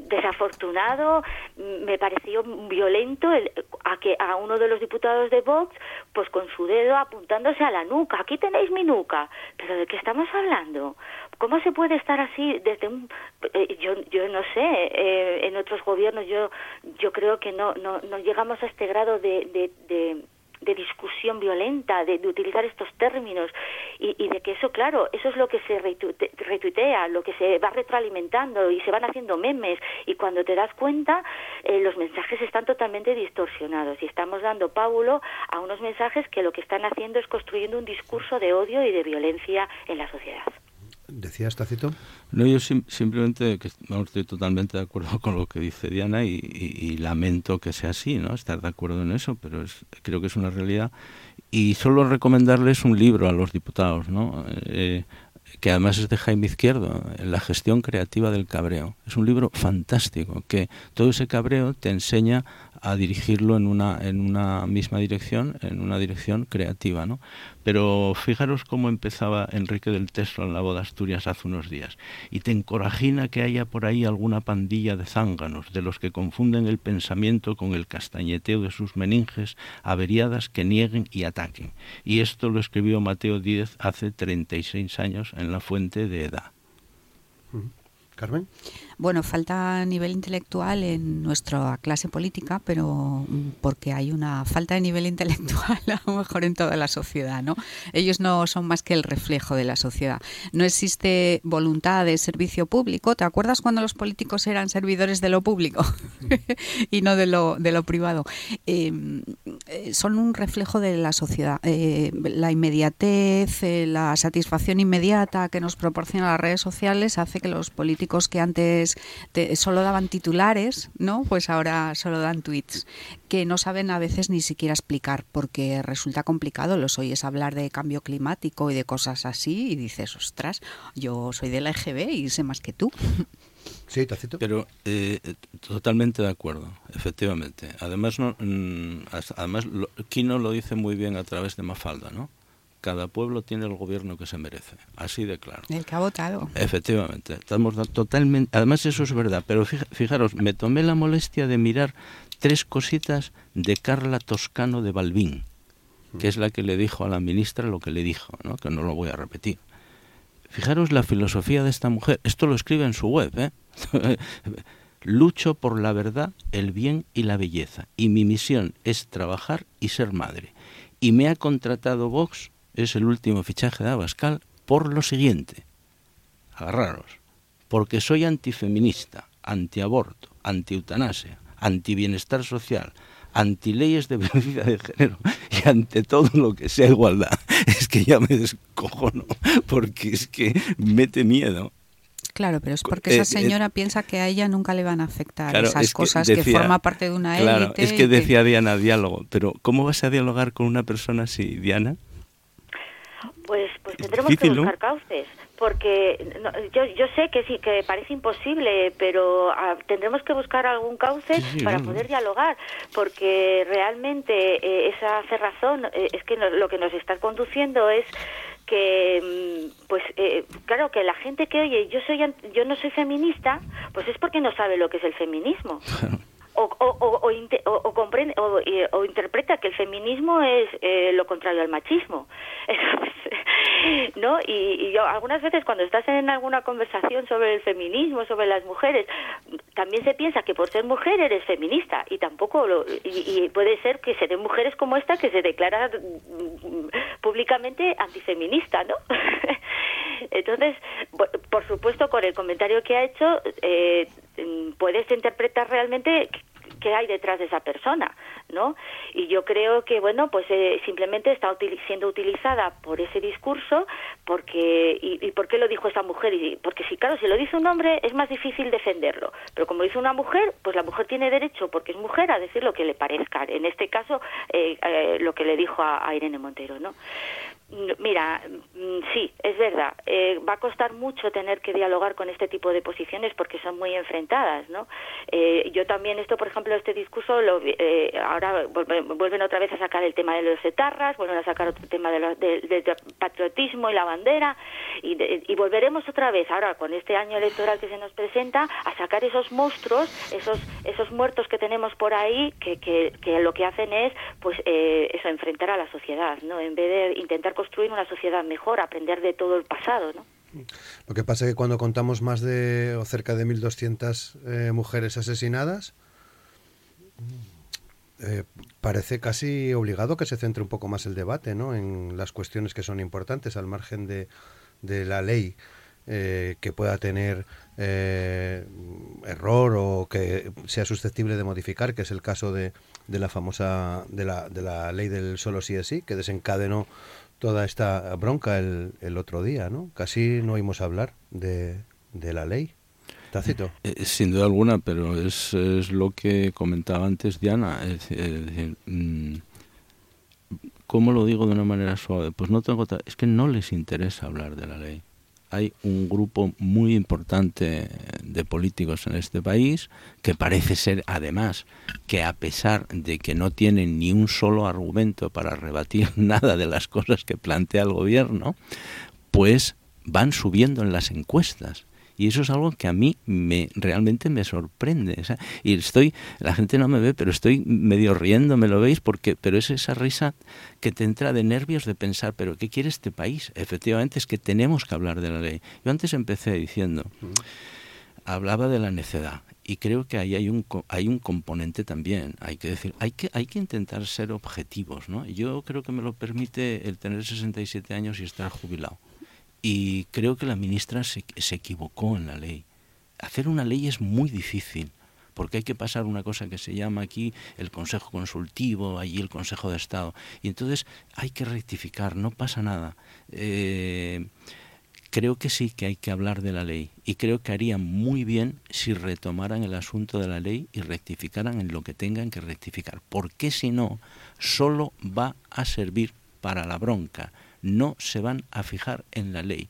desafortunado, me pareció violento el, a que a uno de los diputados de Vox, pues con su dedo apuntándose a la nuca, aquí tenéis mi nuca, pero ¿de qué estamos hablando? ¿Cómo se puede estar así desde un eh, yo yo no sé eh, en otros gobiernos yo yo creo que no no no llegamos a este grado de, de de discusión violenta, de, utilizar estos términos y, de que eso, claro, eso es lo que se retuitea, lo que se va retroalimentando y se van haciendo memes y cuando te das cuenta eh, los mensajes están totalmente distorsionados y estamos dando pábulo a unos mensajes que lo que están haciendo es construyendo un discurso de odio y de violencia en la sociedad. ¿Decías, Tacito? No, yo simplemente que estoy totalmente de acuerdo con lo que dice Diana y, lamento que sea así, ¿no? Estar de acuerdo en eso, pero es, creo que es una realidad. Y solo recomendarles un libro a los diputados, ¿no? Eh, que además es de Jaime Izquierdo, La gestión creativa del cabreo. Es un libro fantástico, que todo ese cabreo te enseña a dirigirlo en una, en una misma dirección, en una dirección creativa. ¿no? Pero fijaros cómo empezaba Enrique del Teslo en la boda Asturias hace unos días. Y te encorajina que haya por ahí alguna pandilla de zánganos, de los que confunden el pensamiento con el castañeteo de sus meninges, averiadas que nieguen y ataquen. Y esto lo escribió Mateo Díez hace 36 años en la fuente de Edad. Carmen. Bueno, falta nivel intelectual en nuestra clase política, pero mm, porque hay una falta de nivel intelectual a lo mejor en toda la sociedad, ¿no? Ellos no son más que el reflejo de la sociedad. No existe voluntad de servicio público. ¿Te acuerdas cuando los políticos eran servidores de lo público y no de lo, de lo privado? Em, eh, son un reflejo de la sociedad. Eh, la inmediatez, eh, la satisfacción inmediata que nos proporcionan las redes sociales hace que los políticos que antes solo daban titulares, ¿no? Pues ahora solo dan tweets que no saben a veces ni siquiera explicar porque resulta complicado. Los oyes hablar de cambio climático y de cosas así y dices, ostras, yo soy de la EGB y sé más que tú. Sí, Tacito. Pero eh, totalmente de acuerdo, efectivamente. Además, no, mm, además Kino lo dice muy bien a través de Mafalda, ¿no? Cada pueblo tiene el gobierno que se merece. Así de claro. El que ha votado. Efectivamente. Estamos totalmente. Además, eso es verdad. Pero fijaros, me tomé la molestia de mirar tres cositas de Carla Toscano de Balbín, que es la que le dijo a la ministra lo que le dijo, ¿no? que no lo voy a repetir. Fijaros la filosofía de esta mujer. Esto lo escribe en su web. ¿eh? Lucho por la verdad, el bien y la belleza. Y mi misión es trabajar y ser madre. Y me ha contratado Vox es el último fichaje de Abascal por lo siguiente. Agarraros. Porque soy antifeminista, antiaborto, anti-eutanasia, anti-bienestar social, anti-leyes de violencia de género y ante todo lo que sea igualdad. Es que ya me descojono, porque es que mete miedo. Claro, pero es porque esa eh, señora piensa que a ella nunca le van a afectar esas cosas, que forma parte de una claro, Es que decía Diana diálogo, pero ¿cómo vas a dialogar con una persona así, Diana? Pues, pues tendremos que buscar cauces, porque yo, yo sé que sí, que parece imposible, pero ah, tendremos que buscar algún cauce para poder dialogar, porque realmente eh, esa cerrazón eh, es que lo que nos está conduciendo es que mm, pues eh, claro que la gente que oye yo soy yo no soy feminista pues es porque no sabe lo que es el feminismo o, o, comprende o, interpreta que el feminismo es eh, lo contrario al machismo. No y, yo algunas veces cuando estás en alguna conversación sobre el feminismo sobre las mujeres también se piensa que por ser mujer eres feminista y tampoco lo, y, puede ser que se den mujeres como esta que se declara mm, públicamente antifeminista no entonces por supuesto con el comentario que ha hecho eh, puedes interpretar realmente qué hay detrás de esa persona, ¿no? Y yo creo que, bueno, pues eh, simplemente está siendo utilizada por ese discurso, porque, y, por qué lo dijo esa mujer? Y, porque si, claro, si lo dice un hombre es más difícil defenderlo, pero como dice una mujer, pues la mujer tiene derecho, porque es mujer, a decir lo que le parezca. En este caso, eh, eh, lo que le dijo a, a Irene Montero, ¿no? Mira, mm, sí, es verdad. Eh, va a costar mucho tener que dialogar con este tipo de posiciones porque son muy enfrentadas, ¿no? Eh, yo también esto, por ejemplo, este discurso, lo, eh, ahora vuelven otra vez a sacar el tema de los etarras, vuelven a sacar otro tema del de, patriotismo y la bandera y, volveremos otra vez ahora con este año electoral que se nos presenta a sacar esos monstruos, esos esos muertos que tenemos por ahí que, que, que lo que hacen es, pues, eso enfrentar a la sociedad, ¿no? En vez de intentar construir una sociedad mejor, aprender de todo el pasado, ¿no? Lo que pasa es que cuando contamos más de o cerca de 1.200 eh, mujeres asesinadas, eh, parece casi obligado que se centre un poco más el debate ¿no? en las cuestiones que son importantes al margen de, de la ley eh, que pueda tener error o que sea susceptible de modificar, que es el caso de, de la famosa de la, de la ley del solo sí es sí, que desencadenó toda esta bronca el, el otro día, ¿no? Casi no oímos hablar de, de la ley. Tácito. Eh, eh, sin duda alguna, pero es, es, lo que comentaba antes Diana. Es, mm, ¿Cómo lo digo de una manera suave? Pues no tengo... Es que no les interesa hablar de la ley hay un grupo muy importante de políticos en este país que parece ser además que a pesar de que no tienen ni un solo argumento para rebatir nada de las cosas que plantea el gobierno, pues van subiendo en las encuestas y eso es algo que a mí me realmente me sorprende. Y estoy la gente no me ve pero estoy medio riendo me lo veis porque pero es esa risa que te entra de nervios de pensar pero qué quiere este país efectivamente es que tenemos que hablar de la ley. Yo antes empecé diciendo hablaba de la necedad y creo que ahí hay un hay un componente también hay que decir hay que hay que intentar ser objetivos no yo creo que me lo permite el tener 67 años y estar jubilado y creo que la ministra se, se equivocó en la ley. Hacer una ley es muy difícil porque hay que pasar una cosa que se llama aquí el Consejo Consultivo, allí el Consejo de Estado. Y entonces hay que rectificar, no pasa nada. Eh, creo que sí que hay que hablar de la ley y creo que harían muy bien si retomaran el asunto de la ley y rectificaran en lo que tengan que rectificar. Porque si no, solo va a servir para la bronca no se van a fijar en la ley.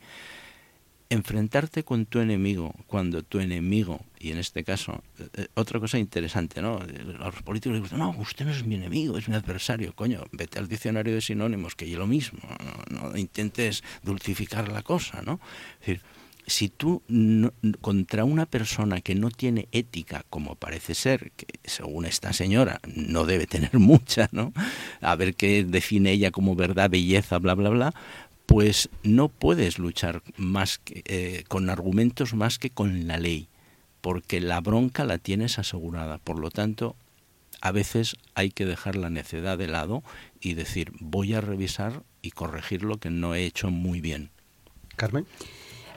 Enfrentarte con tu enemigo cuando tu enemigo, y en este caso, eh, eh, otra cosa interesante, ¿no? A los políticos dicen, no, usted no es mi enemigo, es mi adversario. Coño, vete al diccionario de sinónimos, que yo lo mismo, no, no intentes dulcificar la cosa, ¿no? Es decir, si tú contra una persona que no tiene ética, como parece ser, que según esta señora no debe tener mucha, ¿no? A ver qué define ella como verdad, belleza, bla, bla, bla, pues no puedes luchar más eh, con argumentos más que con la ley, porque la bronca la tienes asegurada. Por lo tanto, a veces hay que dejar la necedad de lado y decir, voy a revisar y corregir lo que no he hecho muy bien. Carmen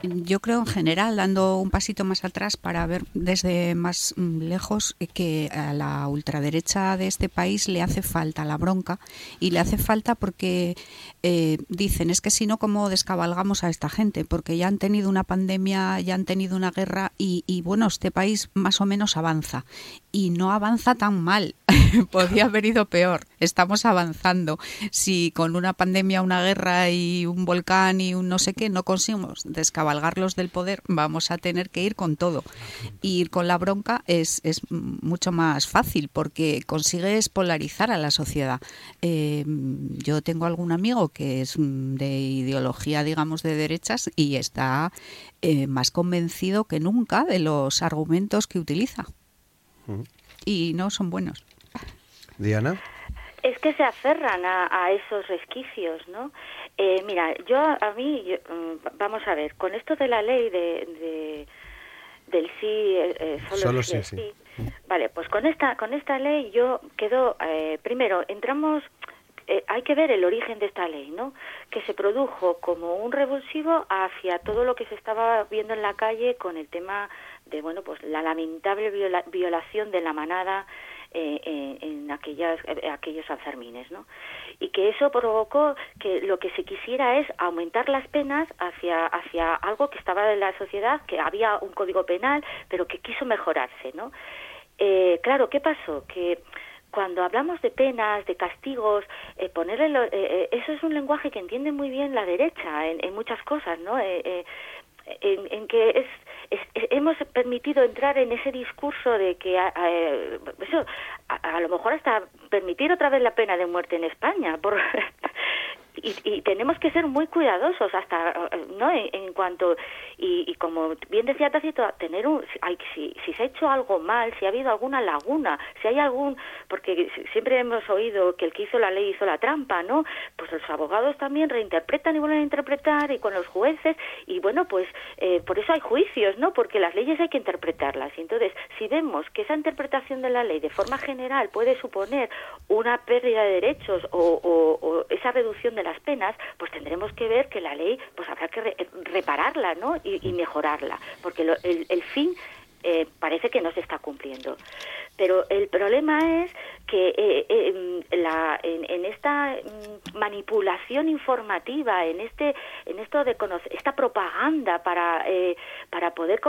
yo creo en general, dando un pasito más atrás para ver desde más mm, lejos, que a la ultraderecha de este país le hace falta la bronca y le hace falta porque eh, dicen, es que si no, ¿cómo descabalgamos a esta gente? Porque ya han tenido una pandemia, ya han tenido una guerra y, y bueno, este país más o menos avanza y no avanza tan mal. Podría haber ido peor. Estamos avanzando. Si con una pandemia, una guerra y un volcán y un no sé qué no conseguimos descabalgarlos del poder, vamos a tener que ir con todo. ir con la bronca es, es mucho más fácil porque consigues polarizar a la sociedad. Eh, yo tengo algún amigo que es de ideología, digamos, de derechas y está eh, más convencido que nunca de los argumentos que utiliza y no son buenos. Diana. Es que se aferran a, esos resquicios, ¿no? Eh, mira, yo a mí, mm, vamos a ver, con esto de la ley de, del sí, eh, eh, solo, sí, sí, Vale, pues con esta con esta ley yo quedo primero entramos hay que ver el origen de esta ley, ¿no? Que se produjo como un revulsivo hacia todo lo que se estaba viendo en la calle con el tema de bueno pues la lamentable violación de la manada eh, en aquellas, eh, aquellos alzarmines, ¿no? Y que eso provocó que lo que se quisiera es aumentar las penas hacia, hacia algo que estaba en la sociedad, que había un código penal, pero que quiso mejorarse, ¿no? Eh, claro, ¿qué pasó? Que cuando hablamos de penas, de castigos, eh, ponerle eso es un lenguaje que entiende muy bien la derecha en, en muchas cosas, ¿no? en, en, que es hemos permitido entrar en ese discurso de que a, eso, a, lo mejor hasta permitir otra vez la pena de muerte en España por y, y, tenemos que ser muy cuidadosos hasta no en, cuanto y, como bien decía Tacito tener un hay, si, si se ha hecho algo mal si ha habido alguna laguna si hay algún porque siempre hemos oído que el que hizo la ley hizo la trampa no pues los abogados también reinterpretan y vuelven a interpretar y con los jueces y bueno pues eh, por eso hay juicios no porque las leyes hay que interpretarlas. Y entonces si vemos que esa interpretación de la ley de forma general puede suponer una pérdida de derechos o, o, o esa reducción de las penas, pues tendremos que ver que la ley, pues habrá que repararla, ¿no? Y, mejorarla, porque el, el fin eh, parece que no se está cumpliendo. Pero el problema es que eh, eh, la, en, esta mm, manipulación informativa, en este, en esto de conocer, esta propaganda para para poder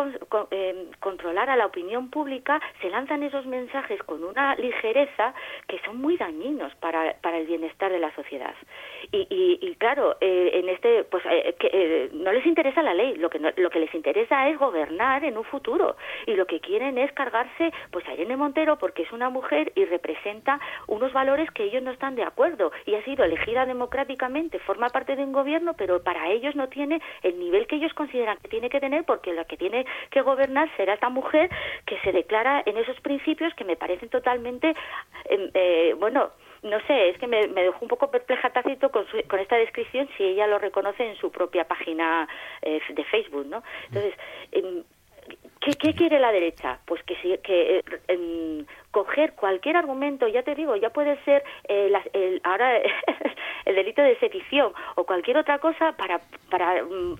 controlar a la opinión pública, se lanzan esos mensajes con una ligereza que son muy dañinos para, para el bienestar de la sociedad. Y, y, claro, en este, pues que, no les interesa la ley, lo que lo que les interesa es gobernar en un futuro y lo que quieren es cargarse pues a Irene Montero porque es una mujer y representa unos valores que ellos no están de acuerdo y ha sido elegida democráticamente, forma parte de un gobierno, pero para ellos no tiene el nivel que ellos consideran que tiene que tener porque la que tiene que gobernar será esta mujer que se declara en esos principios que me parecen totalmente, em, eh, bueno, no sé, es que me, dejó un poco perpleja Tácito con, con esta descripción si ella lo reconoce en su propia página eh, de Facebook, ¿no? Entonces, em, ¿Qué, ¿Qué, quiere la derecha? Pues que, que eh, coger cualquier argumento, ya te digo, ya puede ser eh, ahora el delito de sedición o cualquier otra cosa para, para mm,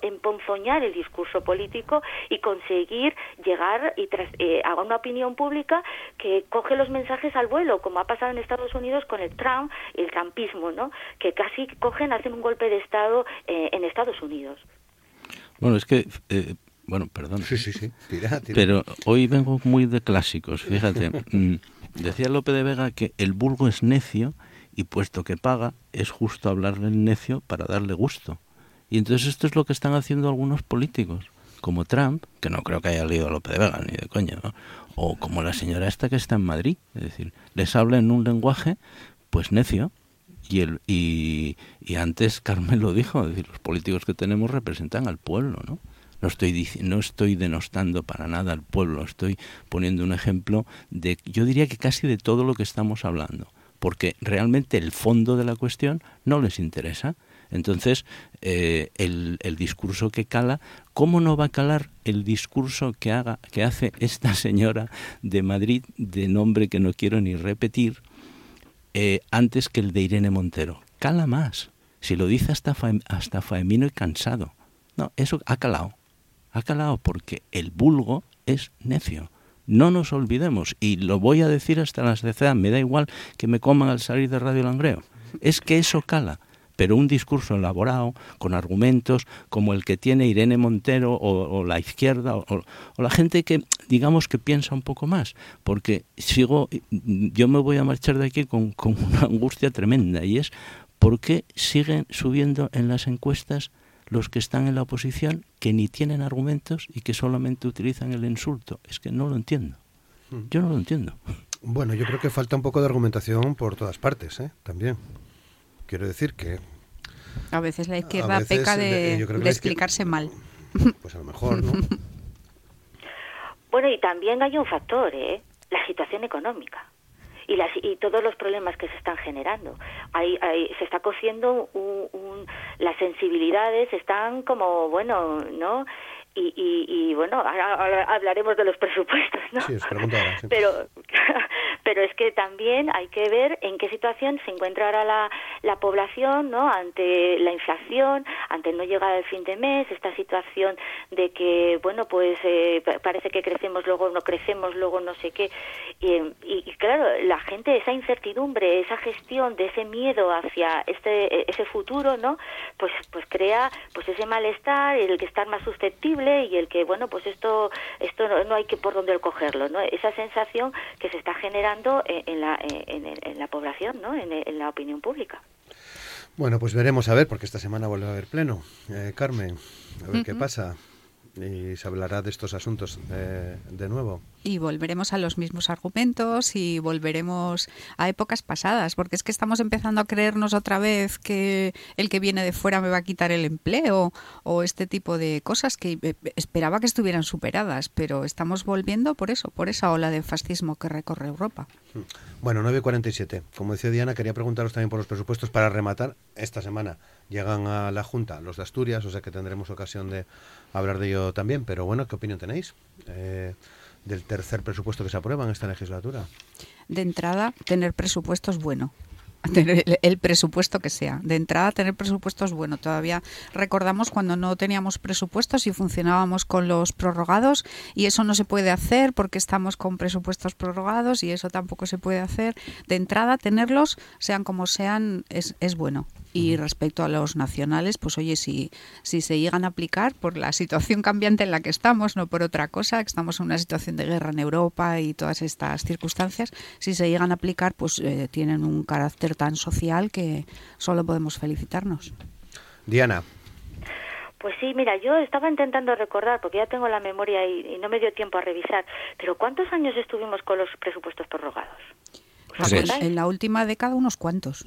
emponzoñar el discurso político y conseguir llegar y tras, eh, a una opinión pública que coge los mensajes al vuelo, como ha pasado en Estados Unidos con el Trump y el trumpismo, ¿no? que casi cogen, hacen un golpe de Estado en Estados Unidos. Bueno, es que bueno, perdón. Sí, sí, sí. Pero hoy vengo muy de clásicos, fíjate. Mm, decía Lope de Vega que el vulgo es necio y puesto que paga, es justo hablarle el necio para darle gusto. Y entonces esto es lo que están haciendo algunos políticos, como Trump, que no creo que haya leído a Lope de Vega ni de coña, o como la señora esta que está en Madrid, es decir, les habla en un lenguaje pues necio, y, el, y, y antes Carmen lo dijo, es decir, los políticos que tenemos representan al pueblo, ¿no? No estoy, no estoy denostando para nada al pueblo, estoy poniendo un ejemplo de, yo diría que casi de todo lo que estamos hablando, porque realmente el fondo de la cuestión no les interesa. Entonces, eh, el, el, discurso que cala, ¿cómo no va a calar el discurso que, haga, que hace esta señora de Madrid, de nombre que no quiero ni repetir, eh, antes que el de Irene Montero? Cala más. Si lo dice hasta, hasta Faemino y cansado. No, eso ha calado ha calado porque el vulgo es necio. No nos olvidemos, y lo voy a decir hasta las de me da igual que me coman al salir de Radio Langreo. Es que eso cala, pero un discurso elaborado, con argumentos como el que tiene Irene Montero o, la izquierda, o, la gente que, digamos, que piensa un poco más, porque sigo, yo me voy a marchar de aquí con, con una angustia tremenda, y es, ¿por qué siguen subiendo en las encuestas los que están en la oposición que ni tienen argumentos y que solamente utilizan el insulto. Es que no lo entiendo. Hmm. Yo no lo entiendo. Bueno, yo creo que falta un poco de argumentación por todas partes, ¿eh? También. Quiero decir que... A veces la izquierda peca de, explicarse mal. Pues a lo mejor, ¿no? bueno, y también hay un factor, ¿eh? La situación económica y, las, y todos los problemas que se están generando. Hay, se está cociendo un, las sensibilidades, están como, bueno, ¿no? Y, y, bueno, ahora, hablaremos de los presupuestos, ¿no? Sí, Pero, pero es que también hay que ver en qué situación se encuentra ahora la, la población, ¿no? Ante la inflación, ante no llegar al fin de mes, esta situación de que, bueno, pues eh, parece que crecemos, luego no crecemos, luego no sé qué. Y, y, claro, la gente, esa incertidumbre, esa gestión de ese miedo hacia este ese futuro, ¿no? Pues, pues crea pues ese malestar, el que estar más susceptible y el que, bueno, pues esto, esto no, hay que por dónde cogerlo, ¿no? Esa sensación que se está generando calando en, la, en, la población, ¿no? en, la opinión pública. Bueno, pues veremos a ver, porque esta semana vuelve a haber pleno. Eh, Carmen, a ver qué pasa y se hablará de estos asuntos eh, de nuevo. Y volveremos a los mismos argumentos y volveremos a épocas pasadas, porque es que estamos empezando a creernos otra vez que el que viene de fuera me va a quitar el empleo o este tipo de cosas que eh, esperaba que estuvieran superadas, pero estamos volviendo por eso, por esa ola de fascismo que recorre Europa. Hmm. Bueno, 9.47. Como decía Diana, quería preguntaros también por los presupuestos para rematar esta semana. Llegan a la Junta los de Asturias, o sea que tendremos ocasión de hablar de ello también. Pero bueno, ¿qué opinión tenéis eh, del tercer presupuesto que se aprueba en esta legislatura? De entrada, tener presupuesto es bueno el presupuesto que sea. De entrada, tener presupuestos bueno. Todavía recordamos cuando no teníamos presupuestos y funcionábamos con los prorrogados y eso no se puede hacer porque estamos con presupuestos prorrogados y eso tampoco se puede hacer. De entrada, tenerlos, sean como sean, es, es bueno. Y respecto a los nacionales, pues oye, si, si se llegan a aplicar por la situación cambiante en la que estamos, no por otra cosa, que estamos en una situación de guerra en Europa y todas estas circunstancias, si se llegan a aplicar, pues eh, tienen un carácter tan social que solo podemos felicitarnos. Diana. Pues sí, mira, yo estaba intentando recordar, porque ya tengo la memoria y, no me dio tiempo a revisar, pero ¿cuántos años estuvimos con los presupuestos prorrogados? Pues en la última década unos cuantos.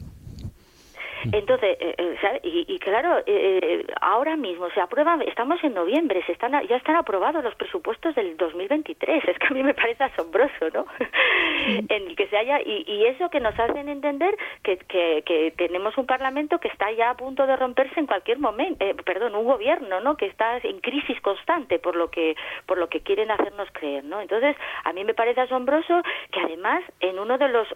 Entonces, eh, eh, y, claro, eh, ahora mismo se aprueba, estamos en noviembre, se están, ya están aprobados los presupuestos del 2023. Es que a mí me parece asombroso, ¿no? en que se haya, y, eso que nos hacen entender que, que, tenemos un Parlamento que está ya a punto de romperse en cualquier momento, perdón, un gobierno, ¿no? Que está en crisis constante por lo que, por lo que quieren hacernos creer, ¿no? Entonces, a mí me parece asombroso que además en uno de los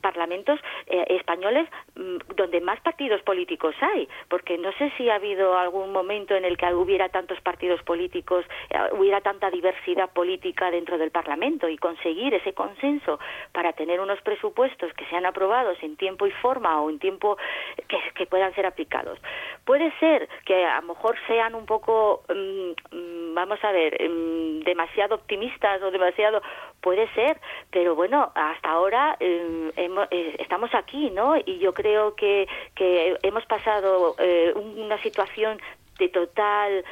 parlamentos españoles mm, donde más partidos políticos hay, porque no sé si ha habido algún momento en el que hubiera tantos partidos políticos, eh, hubiera tanta diversidad política dentro del Parlamento y conseguir ese consenso para tener unos presupuestos que sean aprobados en tiempo y forma o en tiempo que, puedan ser aplicados. Puede ser que a lo mejor sean un poco, mm, mm, vamos a ver, mm, demasiado optimistas o demasiado, puede ser, pero bueno, hasta ahora eh, estamos aquí, ¿no? Y yo creo que, que hemos pasado eh, una situación de total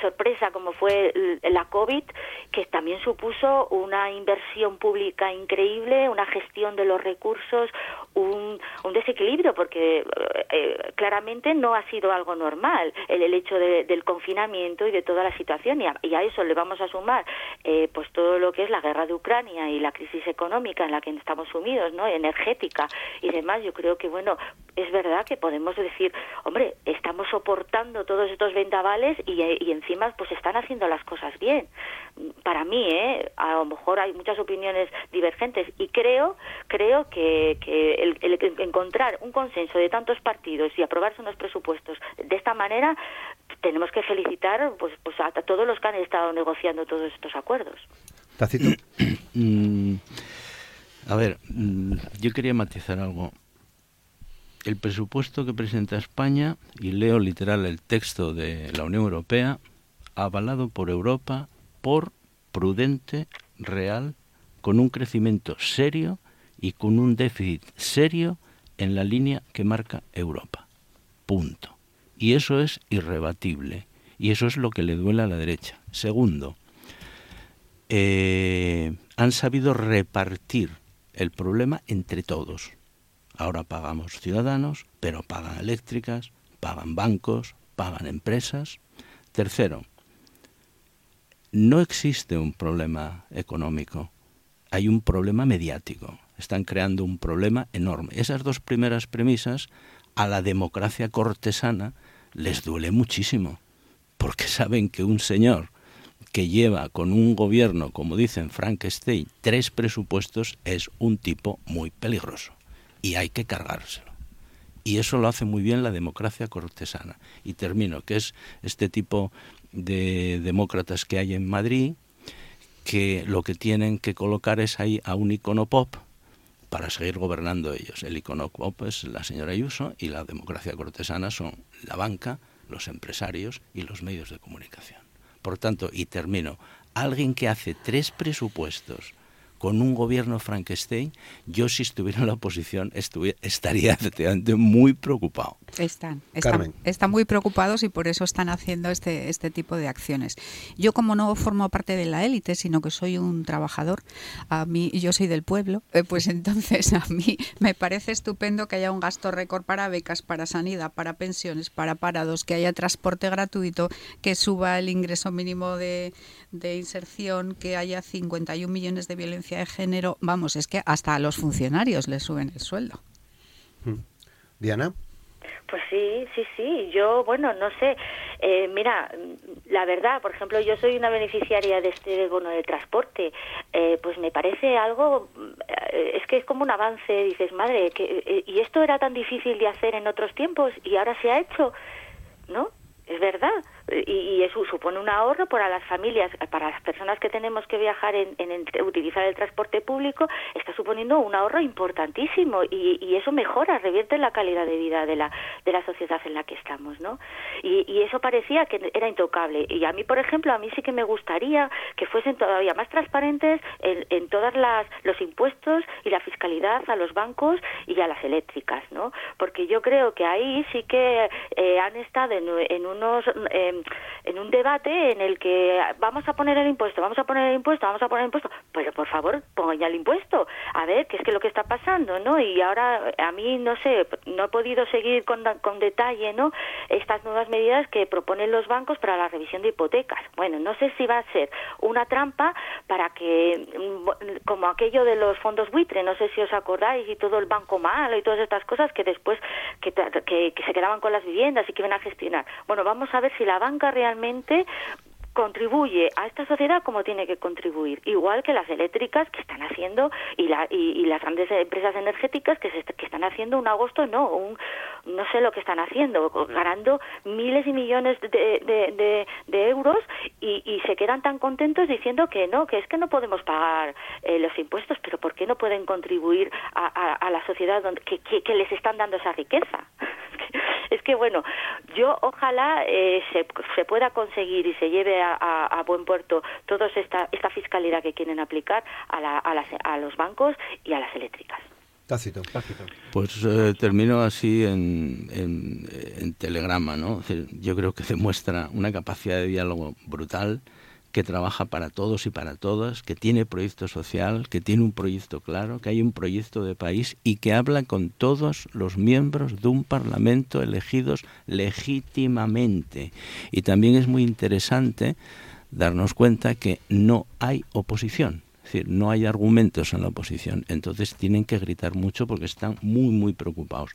sorpresa como fue la COVID, que también supuso una inversión pública increíble, una gestión de los recursos, un, desequilibrio, porque eh, claramente no ha sido algo normal el, el hecho del confinamiento y de toda la situación. Y a, eso le vamos a sumar eh, pues todo lo que es la guerra de Ucrania y la crisis económica en la que estamos sumidos, ¿no? energética y demás. Yo creo que, bueno, es verdad que podemos decir, hombre, estamos soportando todos estos vendavales y y, encima pues están haciendo las cosas bien. Para mí, ¿eh? a lo mejor hay muchas opiniones divergentes y creo creo que, el, encontrar un consenso de tantos partidos y aprobarse unos presupuestos de esta manera tenemos que felicitar pues, pues a, todos los que han estado negociando todos estos acuerdos. Tacito. Mm, a ver, mm, yo quería matizar algo el presupuesto que presenta España, y leo literal el texto de la Unión Europea, avalado por Europa por prudente, real, con un crecimiento serio y con un déficit serio en la línea que marca Europa. Punto. Y eso es irrebatible. Y eso es lo que le duele a la derecha. Segundo, eh, han sabido repartir el problema entre todos Ahora pagamos ciudadanos, pero pagan eléctricas, pagan bancos, pagan empresas. Tercero, no existe un problema económico, hay un problema mediático. Están creando un problema enorme. Esas dos primeras premisas a la democracia cortesana les duele muchísimo, porque saben que un señor que lleva con un gobierno, como dicen Frankenstein, tres presupuestos es un tipo muy peligroso y hay que cargárselo. Y eso lo hace muy bien la democracia cortesana. Y termino, que es este tipo de demócratas que hay en Madrid, que lo que tienen que colocar es ahí a un icono pop para seguir gobernando ellos. El icono pop es la señora Ayuso y la democracia cortesana son la banca, los empresarios y los medios de comunicación. Por tanto, y termino, alguien que hace tres presupuestos con un gobierno Frankenstein, yo si estuviera en la oposición estaría efectivamente muy preocupado. Están, están, están, muy preocupados y por eso están haciendo este, este tipo de acciones. Yo como no formo parte de la élite, sino que soy un trabajador, a mí yo soy del pueblo, eh, pues entonces a mí me parece estupendo que haya un gasto récord para becas, para sanidad, para pensiones, para parados, que haya transporte gratuito, que suba el ingreso mínimo de, de inserción, que haya 51 millones de violencia de género. Vamos, es que hasta a los funcionarios les suben el sueldo. Hmm. Diana. Pues sí, sí, sí. Yo, bueno, no sé. Eh, mira, la verdad, por ejemplo, yo soy una beneficiaria de este bono de transporte. Eh, pues me parece algo, eh, es que es como un avance. Dices, madre, que, y esto era tan difícil de hacer en otros tiempos y ahora se ha hecho, ¿no? Es verdad y, eso supone un ahorro para las familias, para las personas que tenemos que viajar en, utilizar el transporte público, está suponiendo un ahorro importantísimo y, eso mejora, revierte la calidad de vida de la, de la sociedad en la que estamos, ¿no? Y, eso parecía que era intocable. Y a mí, por ejemplo, a mí sí que me gustaría que fuesen todavía más transparentes en, en todas las los impuestos y la fiscalidad a los bancos y a las eléctricas, ¿no? Porque yo creo que ahí sí que eh, han estado en, eh, en un debate en el que vamos a poner el impuesto, vamos a poner el impuesto, vamos a poner el impuesto, pero por favor pongan ya el impuesto, a ver qué es que lo que está pasando, ¿no? Y ahora a mí no sé, no he podido seguir con, con detalle, ¿no? Estas nuevas medidas que proponen los bancos para la revisión de hipotecas. Bueno, no sé si va a ser una trampa para que, mm, como aquello de los fondos buitre, no sé si os acordáis, y todo el banco malo y todas estas cosas que después que, que se quedaban con las viviendas y que iban a gestionar. Bueno, vamos a ver si la banca realmente contribuye a esta sociedad como tiene que contribuir, igual que las eléctricas que están haciendo y, la, y, las grandes empresas energéticas que, se, que están haciendo un agosto, no, un, no sé lo que están haciendo, ganando miles y millones de, de, euros y, y, se quedan tan contentos diciendo que no, que es que no podemos pagar eh, los impuestos, pero ¿por qué no pueden contribuir a, a, la sociedad donde, que, que les están dando esa riqueza? es que bueno, yo ojalá eh, se, se, pueda conseguir y se lleve a, buen puerto toda esta, esta fiscalidad que quieren aplicar a, la, a, las, a los bancos y a las eléctricas. Tácito, tácito. Pues eh, termino así en, en, en telegrama, ¿no? Yo creo que demuestra una capacidad de diálogo brutal que trabaja para todos y para todas, que tiene proyecto social, que tiene un proyecto claro, que hay un proyecto de país y que habla con todos los miembros de un Parlamento elegidos legítimamente. Y también es muy interesante darnos cuenta que no hay oposición. Es decir, no hay argumentos en la oposición. Entonces tienen que gritar mucho porque están muy, muy preocupados.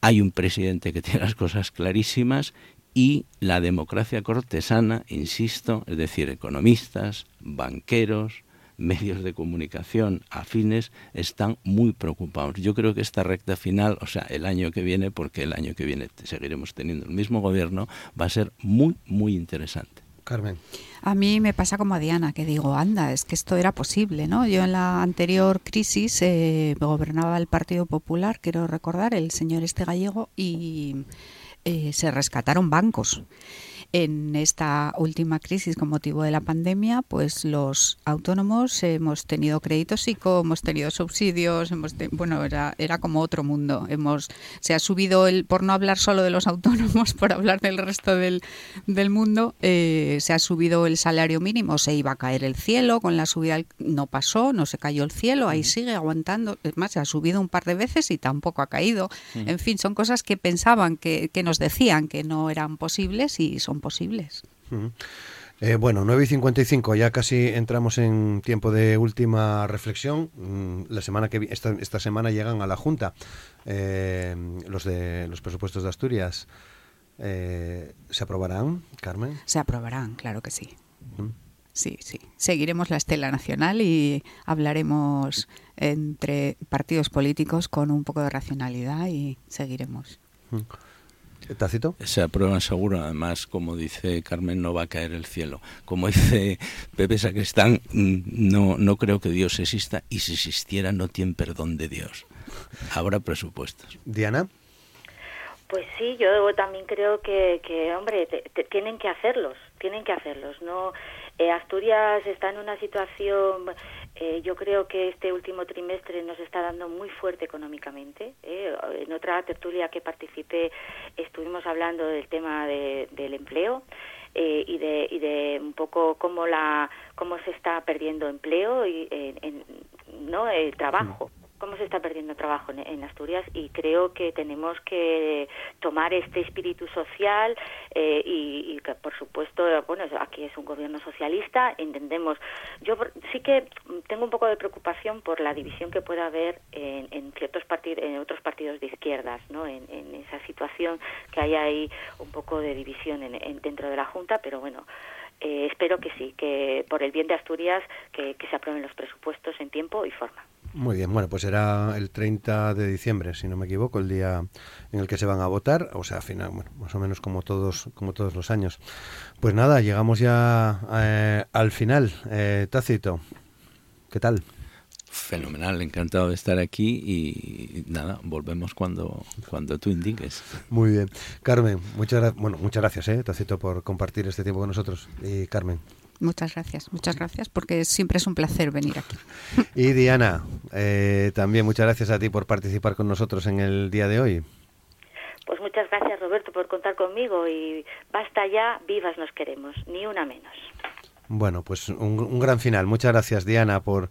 Hay un presidente que tiene las cosas clarísimas y la democracia cortesana, insisto, es decir, economistas, banqueros, medios de comunicación afines están muy preocupados. Yo creo que esta recta final, o sea, el año que viene, porque el año que viene seguiremos teniendo el mismo gobierno, va a ser muy, muy interesante. Carmen. A mí me pasa como a Diana, que digo, anda, es que esto era posible, ¿no? Yo en la anterior crisis eh, gobernaba el Partido Popular, quiero recordar, el señor este gallego, y eh, se rescataron bancos en esta última crisis con motivo de la pandemia, pues los autónomos hemos tenido créditos psico, hemos tenido subsidios, hemos bueno, era, era como otro mundo. Hemos se ha subido el por no hablar solo de los autónomos, por hablar del resto del, del mundo, eh, se ha subido el salario mínimo, se iba a caer el cielo con la subida no pasó, no se cayó el cielo, ahí sigue aguantando, es más, se ha subido un par de veces y tampoco ha caído. En fin, son cosas que pensaban que, que nos decían que no eran posibles y son posibles. Eh, bueno, 9 y 55, ya casi entramos en tiempo de última reflexión. Mm, la semana que esta, esta semana llegan a la Junta eh, los de los presupuestos de Asturias. Eh, ¿Se aprobarán, Carmen? Se aprobarán, claro que sí. Sí, sí. Seguiremos la estela nacional y hablaremos entre partidos políticos con un poco de racionalidad y seguiremos. ¿Tácito? Se aprueba seguro, además, como dice Carmen, no va a caer el cielo. Como dice Pepe Sacristán, mm, no, no creo que Dios exista y si existiera no tiene perdón de Dios. Habrá presupuestos. Diana. Pues sí, yo también creo que, que hombre, tienen que hacerlos, tienen que hacerlos. No, eh, Asturias está en una situación Eh, yo creo que este último trimestre nos está dando muy fuerte económicamente. ¿eh? En otra tertulia que participé estuvimos hablando del tema del empleo. Eh, y, de, y de un poco cómo la cómo se está perdiendo empleo y en, no el trabajo cómo se está perdiendo trabajo en, Asturias y creo que tenemos que tomar este espíritu social eh, y, que por supuesto bueno aquí es un gobierno socialista entendemos. Yo sí que tengo un poco de preocupación por la división que pueda haber en, ciertos partidos en otros partidos de izquierdas no en, esa situación que hay ahí un poco de división en, dentro de la junta pero bueno eh, espero que sí que por el bien de Asturias que se aprueben los presupuestos en tiempo y forma muy bien, bueno, pues será el 30 de diciembre, si no me equivoco, el día en el que se van a votar, o sea, final, bueno, más o menos como todos, como todos los años. Pues nada, llegamos ya eh, al final. Eh, Tácito, ¿qué tal? Fenomenal, encantado de estar aquí y nada, volvemos cuando, cuando tú indiques. Muy bien. Carmen, muchas, bueno, muchas gracias, eh, Tácito, por compartir este tiempo con nosotros. Y Carmen, Muchas gracias, muchas gracias, porque siempre es un placer venir aquí. Y Diana, eh, también muchas gracias a ti por participar con nosotros en el día de hoy. Pues muchas gracias Roberto por contar conmigo y basta ya, vivas nos queremos, ni una menos. Bueno, pues un gran final. Muchas gracias Diana por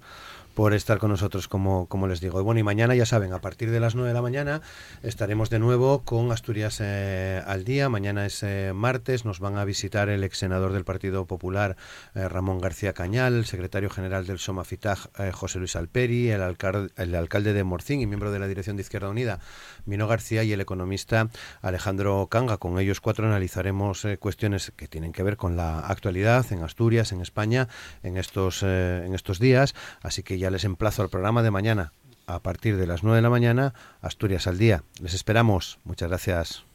por estar con nosotros, como, como les digo. Y bueno, y mañana ya saben, a partir de las 9 de la mañana estaremos de nuevo con Asturias eh, al día. Mañana es eh, martes, nos van a visitar el ex senador del Partido Popular, eh, Ramón García Cañal, el secretario general del Somafitaj, José Luis Alperi, el, alcalde, el alcalde de Morcín y miembro de la Dirección de Izquierda Unida, Mino García, y el economista Alejandro Canga. Con ellos cuatro analizaremos cuestiones que tienen que ver con la actualidad en Asturias, en España, en estos, en estos días. Así que ya les emplazo al programa de mañana a partir de las 9 de la mañana, Asturias al día. Les esperamos. Muchas gracias.